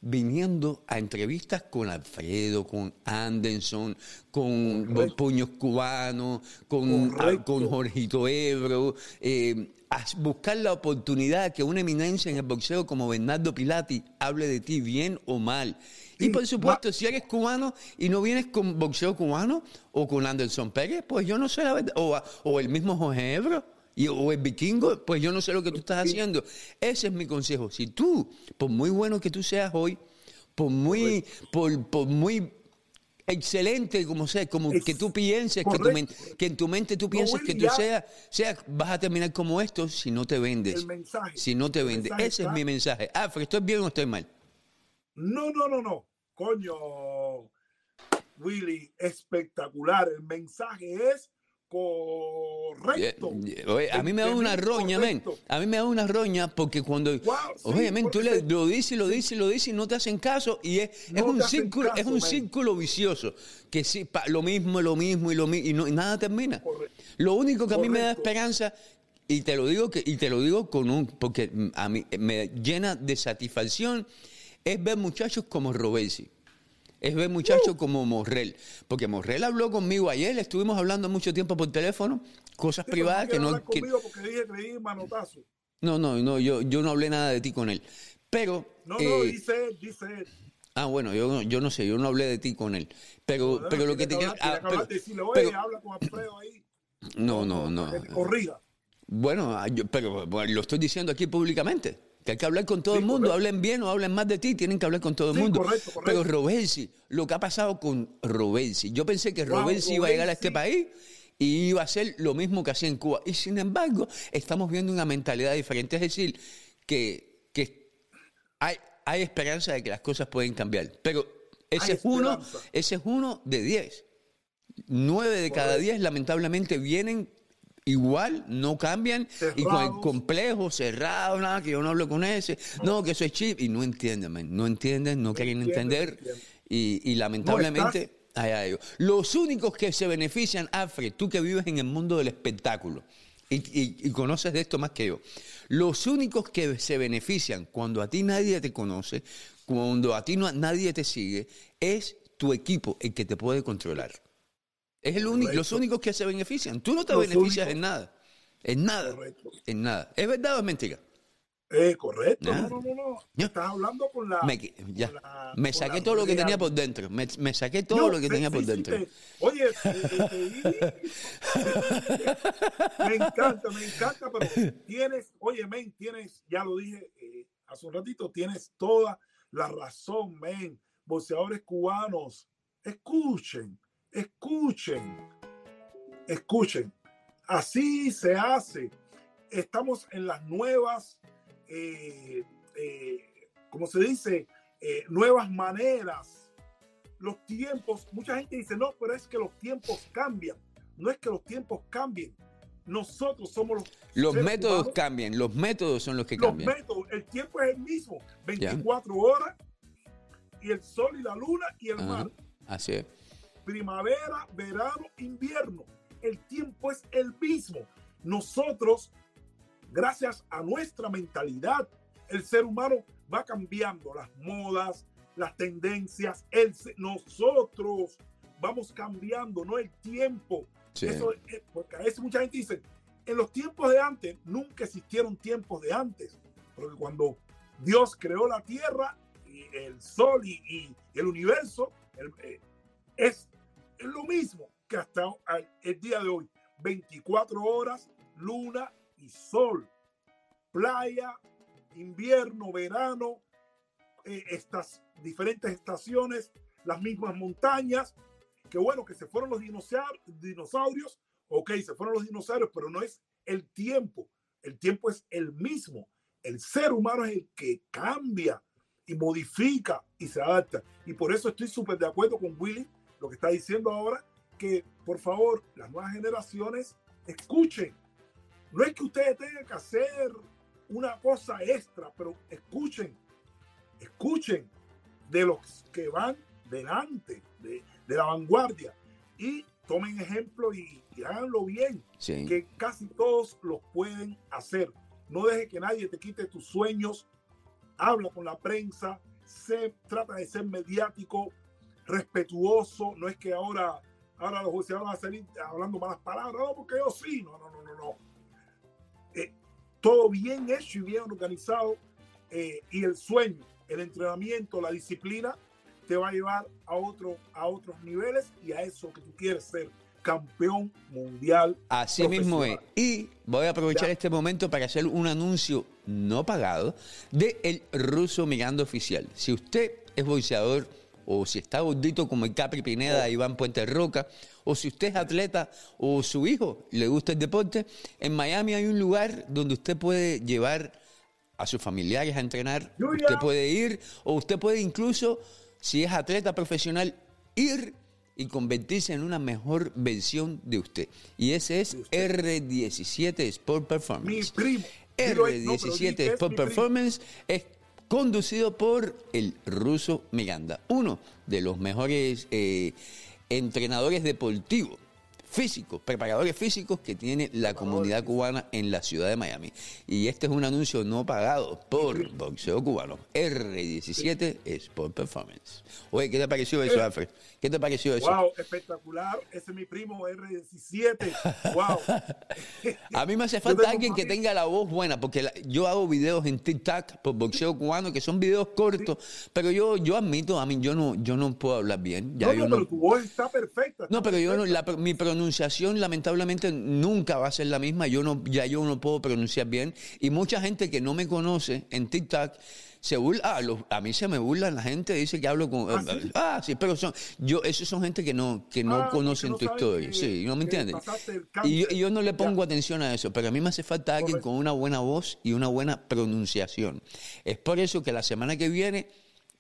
Viniendo a entrevistas con Alfredo, con Anderson, con Correcto. Puños Cubanos, con, con Jorgito Ebro, eh, a buscar la oportunidad que una eminencia en el boxeo como Bernardo Pilati hable de ti bien o mal. Y por supuesto, si eres cubano y no vienes con boxeo cubano o con Anderson Pérez, pues yo no sé la verdad. O, el mismo Jorge Ebro. Y, o el vikingo, pues yo no sé lo que tú estás haciendo. Ese es mi consejo. Si tú, por muy bueno que tú seas hoy, por muy, por, por muy excelente como sea, como Es que tú pienses, que, tu que en tu mente tú pienses que tú seas, sea, vas a terminar como esto si no te vendes. El mensaje. Si no te vendes. Ese es mi mensaje. Ah, ¿estoy bien o estoy mal? No, no, no, no. Coño, Willy, espectacular. El mensaje es correcto. Oye, a mí me da una roña, men. A mí me da una roña porque cuando. Wow, sí, oye, men, tú le, lo dices, lo dices, lo dices y no te hacen caso. Y es, un círculo, es un círculo vicioso. Que sí, pa- lo mismo, lo mismo y lo mismo. Y, no, y nada termina. Correcto. Lo único que a mí me da esperanza. Y te lo digo que y te lo digo con un porque a mí me llena de satisfacción es ver muchachos como Robesi. Es ver Uh. muchachos como Morrel. Porque Morrel habló conmigo ayer, estuvimos hablando mucho tiempo por teléfono, cosas Sí, privadas que no. que- porque dije manotazo. no, no, no, yo, yo no hablé nada de ti con él. Pero. No, eh, no, dice él, dice él. ah, bueno, yo, no- yo no sé, yo no hablé de ti con él. Pero, No, pero lo que te quiero. ah, que hablar, pero- decirle, oye, pero- habla con Alfredo ahí. no, no, no. corrija. Bueno, ah, yo- pero lo estoy diciendo aquí públicamente. Que hay que hablar con todo Sí, el mundo, correcto. hablen bien o hablen más de ti, tienen que hablar con todo el Sí, mundo. correcto, correcto. Pero Robelsi, lo que ha pasado con Robelsi, yo pensé que Wow, Robelsi iba a llegar a este país y iba a hacer lo mismo que hacía en Cuba. Y sin embargo, estamos viendo una mentalidad diferente. Es decir, que, que hay, hay esperanza de que las cosas pueden cambiar. Pero ese es uno, ese es uno de diez. Nueve de cada diez lamentablemente vienen igual, no cambian y con el complejo, cerrado, nada, que yo no hablo con ese, no, que eso es chip y no entienden, man, no entienden, no quieren entender y, y lamentablemente ay, ay, ay. los únicos que se benefician, Alfred, tú que vives en el mundo del espectáculo y, y- y conoces de esto más que yo, los únicos que se benefician cuando a ti nadie te conoce, cuando a ti no, nadie te sigue, es tu equipo el que te puede controlar. Es el único, los únicos que se benefician. Tú no te Los beneficias únicos. en nada. En nada. Correcto. En nada. ¿Es verdad o es mentira? Eh, correcto. No, no, no, no. Estás hablando con la. Me, ya. con la- me saqué todo lo que tenía por dentro. Me, me saqué todo No, lo que tenía por dentro. oye, me encanta, me encanta, pero tienes, oye, men, tienes, ya lo dije eh, hace un ratito, tienes toda la razón, men. Boxeadores cubanos, escuchen, escuchen, escuchen. Así se hace. Estamos en las nuevas, eh, eh, ¿cómo se dice? Eh, nuevas maneras los tiempos, mucha gente dice, no, pero es que los tiempos cambian. No es que los tiempos cambien. Nosotros somos los, Los métodos humanos, cambian. Los métodos son los que los cambian. métodos, el tiempo es el mismo, 24 horas y el sol y la luna y el Ajá. mar. Así es. Primavera, verano, invierno. El tiempo es el mismo. Nosotros, gracias a nuestra mentalidad, el ser humano va cambiando las modas, las tendencias. El, nosotros vamos cambiando, no el tiempo. Sí. Eso es- porque a veces mucha gente dice, en los tiempos de antes, nunca existieron tiempos de antes. Porque cuando Dios creó la tierra, y el sol y, y el universo, el- eh, es, es lo mismo que hasta el día de hoy. 24 horas, luna y sol. Playa, invierno, verano, eh, estas diferentes estaciones, las mismas montañas. Que bueno, que se fueron los dinosaur- dinosaurios. Ok, se fueron los dinosaurios, pero no es el tiempo. El tiempo es el mismo. El ser humano es el que cambia y modifica y se adapta. Y por eso estoy súper de acuerdo con Willy, lo que está diciendo ahora, que por favor las nuevas generaciones escuchen. No es que ustedes tengan que hacer una cosa extra, pero escuchen, escuchen de los que van delante, de, de la vanguardia, y tomen ejemplo y, y háganlo bien Sí. que casi todos los pueden hacer. No deje que nadie te quite tus sueños. Habla con la prensa, se, trata de ser mediático, respetuoso. No es que ahora, ahora los jueces van a salir hablando malas palabras, no, porque yo sí. No, no, no, no, no. Eh, todo bien hecho y bien organizado eh, y el sueño, el entrenamiento, la disciplina te va a llevar a, otro, a otros niveles y a eso que tú quieres ser campeón mundial. Así mismo es. Y voy a aprovechar este momento para hacer un anuncio no pagado de El Ruso Mirando Oficial. Si usted es boxeador o si está gordito como el Capri Pineda, Iván Puente Roca, o si usted es atleta o su hijo le gusta el deporte, en Miami hay un lugar donde usted puede llevar a sus familiares a entrenar, usted puede ir o usted puede incluso, si es atleta profesional, ir y convertirse en una mejor versión de usted. Y ese es R17 Sport Performance. Mi primo. R17 Sport Performance es conducido por el ruso Miranda, uno de los mejores eh, entrenadores deportivos físicos, preparadores físicos que tiene la comunidad cubana en la ciudad de Miami. Y este es un anuncio no pagado por Boxeo Cubano. R17 Sport Performance. Oye, ¿qué te pareció eso, Eh. Alfred? ¿Qué te pareció eso? Wow, espectacular. Ese es mi primo R17. Wow. A mí me hace falta alguien que tenga la voz buena, porque la- yo hago videos en TikTok por boxeo cubano, que son videos cortos, pero yo, yo admito, a mí yo no, yo no puedo hablar bien. Ya no, yo no, no, pero tu voz está perfecta. no, pero yo no, la- mi pronunciación lamentablemente nunca va a ser la misma. Yo no, ya yo no puedo pronunciar bien. Y mucha gente que no me conoce en TikTok se burla. Ah, los- a mí se me burlan la gente, dice que hablo con. ¿Ah, sí? Ah, sí, pero son, yo, esos son gente que no, que no Ah, conocen tu historia. que- sí, ¿no me entiendes? Y yo, cáncer. y yo no le Ya. pongo atención a eso, pero a mí me hace falta alguien Correcto. con una buena voz y una buena pronunciación. Es por eso que la semana que viene.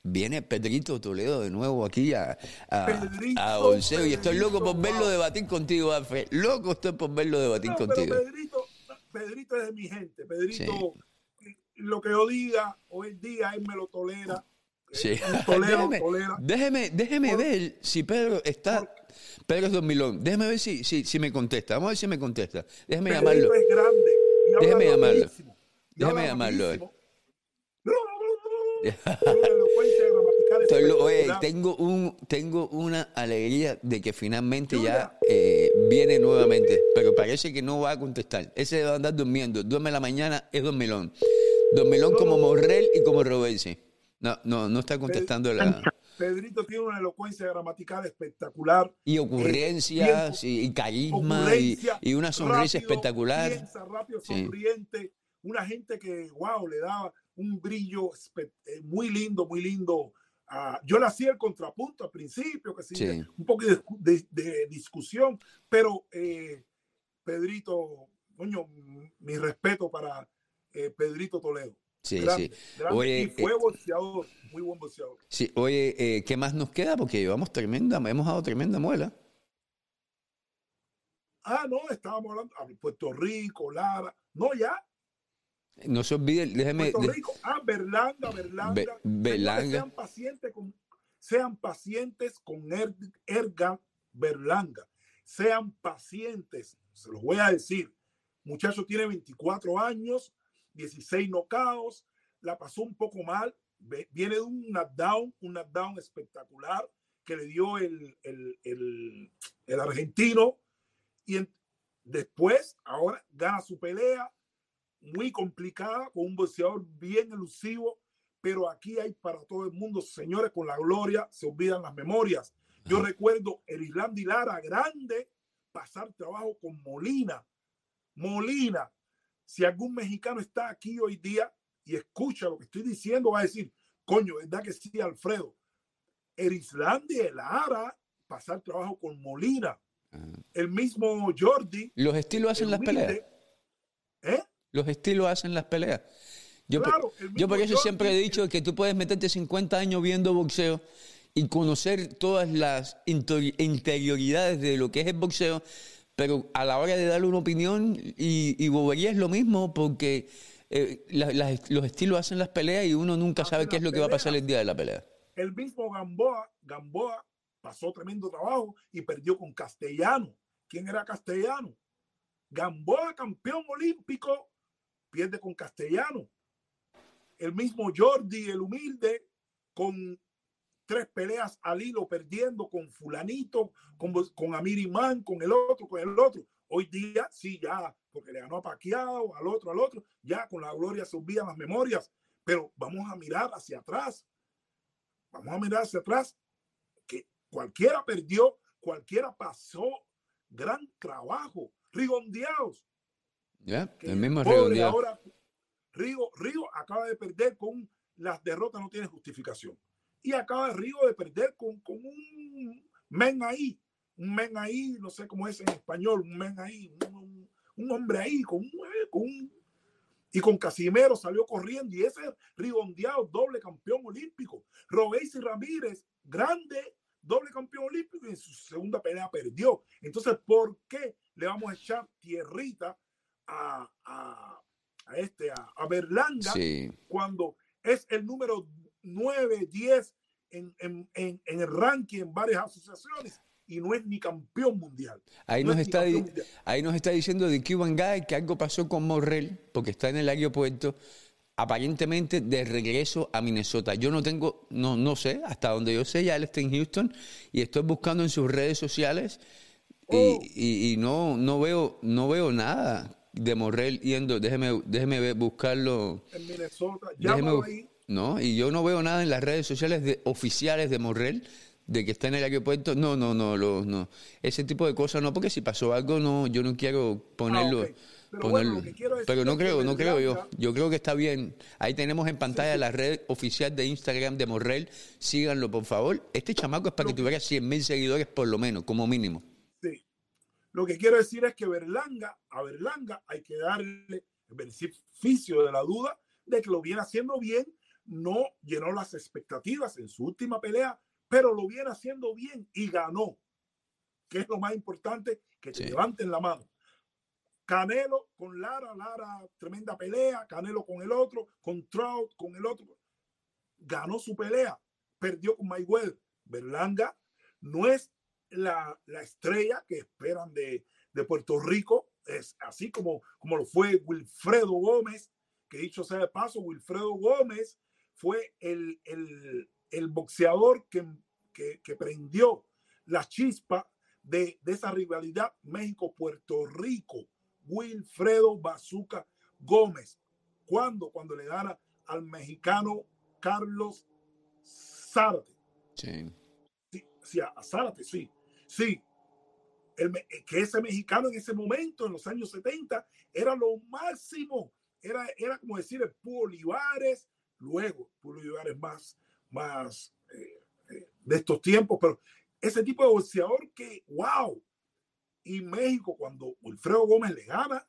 Viene Pedrito Toledo de nuevo aquí a, a, Pedrito, a Bolseo y estoy loco por verlo debatir contigo, Alfred. Loco estoy por verlo debatir No, pero contigo. Pedrito, Pedrito es de mi gente. Pedrito, lo que yo diga o él diga, él me lo tolera. Sí. Eh, un Tolero, déjeme, tolera. déjeme, déjeme Por- ver si Pedro está. Pedro es Dormilón. Déjeme ver si, si, si me contesta. Vamos a ver si me contesta. Déjeme Pedrito llamarlo. es grande. y Déjeme llamarlo. Déjeme llamarlo, eh. rapidísimo. Una elocuencia gramatical Estoy lo- oye, tengo, un, tengo una alegría de que finalmente ya eh, viene nuevamente, pero parece que no va a contestar. Ese va a andar durmiendo. Duerme la mañana, es dormilón. Dormilón como Morrel y como Robesi. No, no, no está contestando la... Pedrito tiene una elocuencia gramatical espectacular. Y ocurrencias y, y carisma y, una sonrisa rápido, espectacular. Piensa rápido, Sí. Una gente que, wow, le daba un brillo eh, muy lindo, muy lindo. Ah, yo le hacía el contrapunto al principio, que sí, Sí. un poco de, de- de discusión, pero eh, Pedrito, coño, mi respeto para eh, Pedrito Toledo. Sí, Grande, sí. grande, Oye, y fue eh, boxeador, muy buen boxeador. Sí, oye, ¿qué más nos queda? Porque llevamos tremenda, hemos dado tremenda muela. Ah, no, estábamos hablando ah, Puerto Rico, Lara, no, ya, No se olvide, déjeme. Puerto Rico, ah, Berlanga, Berlanga. Be-. Sean pacientes con, sean pacientes con Er- Erga Berlanga. Sean pacientes, se los voy a decir. Muchacho tiene 24 años, 16 nocaos, la pasó un poco mal, viene de un knockdown, un knockdown espectacular que le dio el, el, el- el argentino y en- después, ahora gana su pelea, muy complicada, con un boxeador bien elusivo, pero aquí hay para todo el mundo, señores, con la gloria se olvidan las memorias. Yo Ajá. recuerdo el Irlanda Lara grande pasar trabajo con Molina. Molina, si algún mexicano está aquí hoy día y escucha lo que estoy diciendo, va a decir, coño, ¿verdad que sí, Alfredo? El Islandia Lara pasar trabajo con Molina. Ajá. El mismo Jordi. Los estilos hacen las peleas. ¿Eh? Los estilos hacen las peleas. Yo, por- Claro, el yo por mismo eso siempre he dicho que tú puedes meterte 50 años viendo boxeo y conocer todas las inter- interioridades de lo que es el boxeo, pero a la hora de darle una opinión y, y bobería es lo mismo porque eh, la- los estilos hacen las peleas y uno nunca sabe qué es lo que va a pasar el día de la pelea. El mismo Gamboa, Gamboa pasó tremendo trabajo y perdió con Castellano. ¿Quién era Castellano? Gamboa, campeón olímpico, pierde con Castellano. El mismo Jordi, el humilde, con tres peleas al hilo, perdiendo con fulanito, con, con Amir Imán, con el otro, con el otro. Hoy día, sí, ya, porque le ganó a Paquiao, al otro, al otro, ya con la gloria se las memorias, pero vamos a mirar hacia atrás. Vamos a mirar hacia atrás, que cualquiera perdió, cualquiera pasó gran trabajo, rigondeados. Ya, el mismo rigondeado. Ahora, Rigo, Rigo acaba de perder con las derrotas, no tiene justificación. Y acaba Rigo de perder con, con un men ahí, un men ahí, no sé cómo es en español, un men ahí, un, un hombre ahí, con un, con un y con Casimero salió corriendo y ese rigondeado doble campeón olímpico. Robéis y Ramírez, grande doble campeón olímpico y en su segunda pelea perdió. Entonces, ¿por qué le vamos a echar tierrita a, a, a este, a, a Berlanga Sí. cuando es el número 9, 10 en, en, en, en el ranking en varias asociaciones y no es ni campeón mundial? Ahí No nos, es está, mundial. ahí nos está diciendo de Cuban Guy que algo pasó con Morrell porque está en el aeropuerto aparentemente de regreso a Minnesota. Yo no tengo, no, no sé, hasta donde yo sé, ya él está en Houston y estoy buscando en sus redes sociales y, Oh. y- y no, no veo, no veo nada de Morrell yendo, déjeme, déjeme ver- buscarlo. En Minnesota, bu- ahí. No, y yo no veo nada en las redes sociales de, oficiales de Morrell de que está en el aeropuerto. No, no, no, lo- no. Ese tipo de cosas no, porque si pasó algo, no, yo no quiero ponerlo. Ah, ok. Pero ponerlo- bueno, quiero pero no creo, no creo yo. Yo creo que está bien. Ahí tenemos en pantalla la red oficial de Instagram de Morrell. Síganlo, por favor. Este chamaco es para que tuviera 100 mil seguidores por lo menos, como mínimo. Lo que quiero decir es que Berlanga, a Berlanga hay que darle el beneficio de la duda de que lo viene haciendo bien, no llenó las expectativas en su última pelea, pero lo viene haciendo bien y ganó, que es lo más importante, que te Sí. levanten la mano. Canelo con Lara, Lara, tremenda pelea, Canelo con el otro, con Trout, con el otro. Ganó su pelea, perdió con Mayweather. Berlanga no es la, la estrella que esperan de, de Puerto Rico, es así como, como lo fue Wilfredo Gómez, que dicho sea de paso, Wilfredo Gómez fue el, el, el boxeador que, que, que prendió la chispa de, de esa rivalidad México-Puerto Rico. Wilfredo Bazooka Gómez. ¿Cuándo? Cuando le gana al mexicano Carlos Zárate. Sí. Sí, sí, a a Zárate, sí. Sí. Eh, que ese mexicano en ese momento, en los años 70, era lo máximo. Era, era como decir el Olivares, luego Púo Olivares más, más eh, eh, de estos tiempos, pero ese tipo de boxeador que, wow. Y México, cuando Wilfredo Gómez le gana,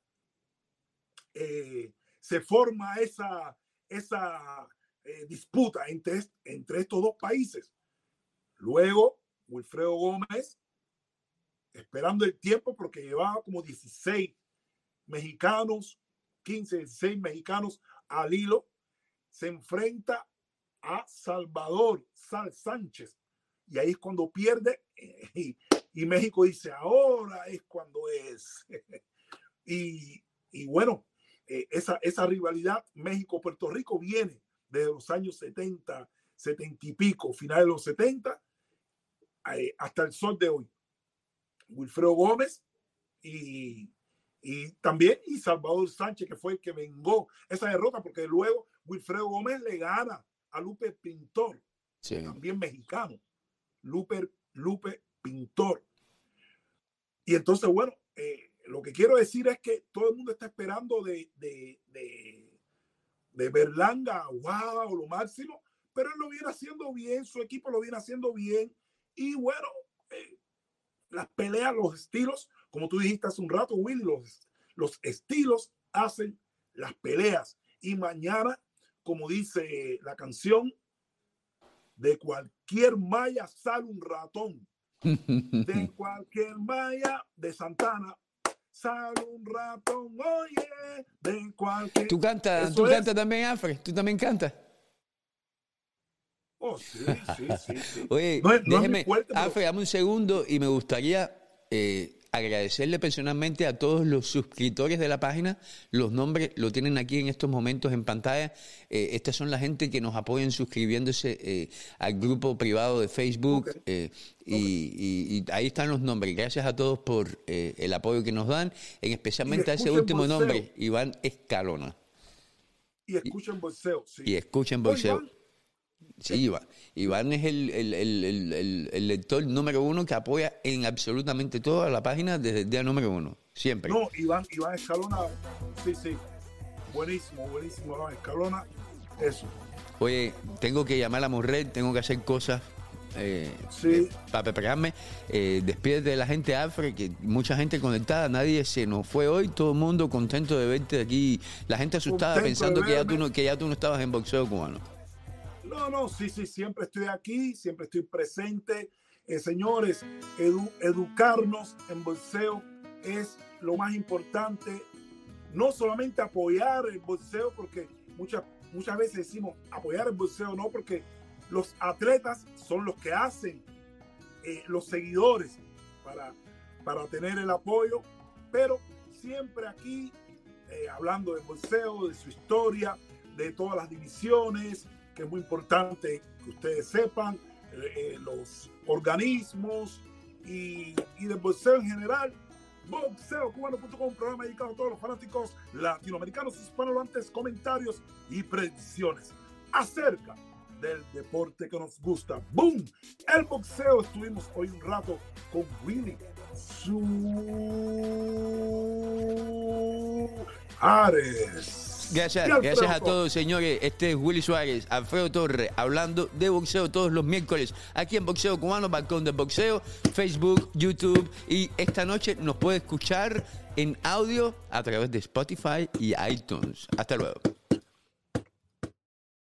se forma esa, esa disputa entre, entre estos dos países. Luego, Wilfredo Gómez, esperando el tiempo, porque llevaba como 16 mexicanos, 15, 16 mexicanos al hilo, se enfrenta a Salvador Sal Sánchez. Y ahí es cuando pierde. Y, y México dice, ahora es cuando es. y, y bueno, eh, esa, esa rivalidad México-Puerto Rico viene desde los años 70, 70 y pico, finales de los 70, eh, hasta el sol de hoy. Wilfredo Gómez y, y también y Salvador Sánchez, que fue el que vengó esa derrota, porque luego Wilfredo Gómez le gana a Lupe Pintor, Sí. también mexicano. Lupe, Lupe Pintor. Y entonces, bueno, eh, lo que quiero decir es que todo el mundo está esperando de, de, de, de Berlanga, wow, lo máximo, pero él lo viene haciendo bien, su equipo lo viene haciendo bien. Y bueno, las peleas, los estilos, como tú dijiste hace un rato, Willy, los, los estilos hacen las peleas. Y mañana, como dice la canción, de cualquier malla sale un ratón. De cualquier malla de Santana sale un ratón, oye, de cualquier... ¿Tú cantas, tú cantas también, Afre? ¿Tú también cantas? Oh, sí, sí, sí, sí. Oye, No no déjeme, fuerte, pero- Afre, dame un segundo y me gustaría, eh, agradecerle personalmente a todos los suscriptores de la página. Los nombres lo tienen aquí en estos momentos en pantalla. Eh, estas son la gente que nos apoyan suscribiéndose eh, al grupo privado de Facebook. Eh, y, y- y ahí están los nombres. Gracias a todos por el apoyo que nos dan, en especialmente a ese último bolseo. nombre, Iván Escalona. Y escuchen bolseo. Sí. Y escuchen bolseo. Sí, Iván. Iván es el, el- el- el- el- el lector número uno que apoya en absolutamente toda la página desde el día número uno. Siempre. No, Iván, Iván Escalona, sí, sí. Buenísimo, buenísimo, Iván Escalona. Eso. Oye, tengo que llamar a Morred, tengo que hacer cosas eh, Sí. eh, para prepararme. Eh, despídete de la gente afro, que mucha gente conectada, nadie se nos fue hoy, todo el mundo contento de verte aquí. La gente asustada Contento pensando que ya, tú no, que ya tú no estabas en boxeo cubano. No, no, sí, sí, siempre estoy aquí, siempre estoy presente. Eh, señores, edu- educarnos en bolseo es lo más importante. No solamente apoyar el bolseo, porque muchas, muchas veces decimos apoyar el bolseo, no, porque los atletas son los que hacen eh, los seguidores para, para tener el apoyo, pero siempre aquí eh, hablando de bolseo, de su historia, de todas las divisiones, que es muy importante que ustedes sepan, eh, eh, los organismos y, y del boxeo en general. Boxeocubano.com, programa dedicado a todos los fanáticos latinoamericanos, hispanohablantes, comentarios y predicciones acerca del deporte que nos gusta. ¡Boom! El boxeo. Estuvimos hoy un rato con Willy Suárez. Gracias, gracias a todos, señores. Este es Willy Suárez, Alfredo Torres, hablando de boxeo todos los miércoles aquí en Boxeo Cubano, Balcón de Boxeo, Facebook, YouTube. Y esta noche nos puede escuchar en audio a través de Spotify y iTunes. Hasta luego.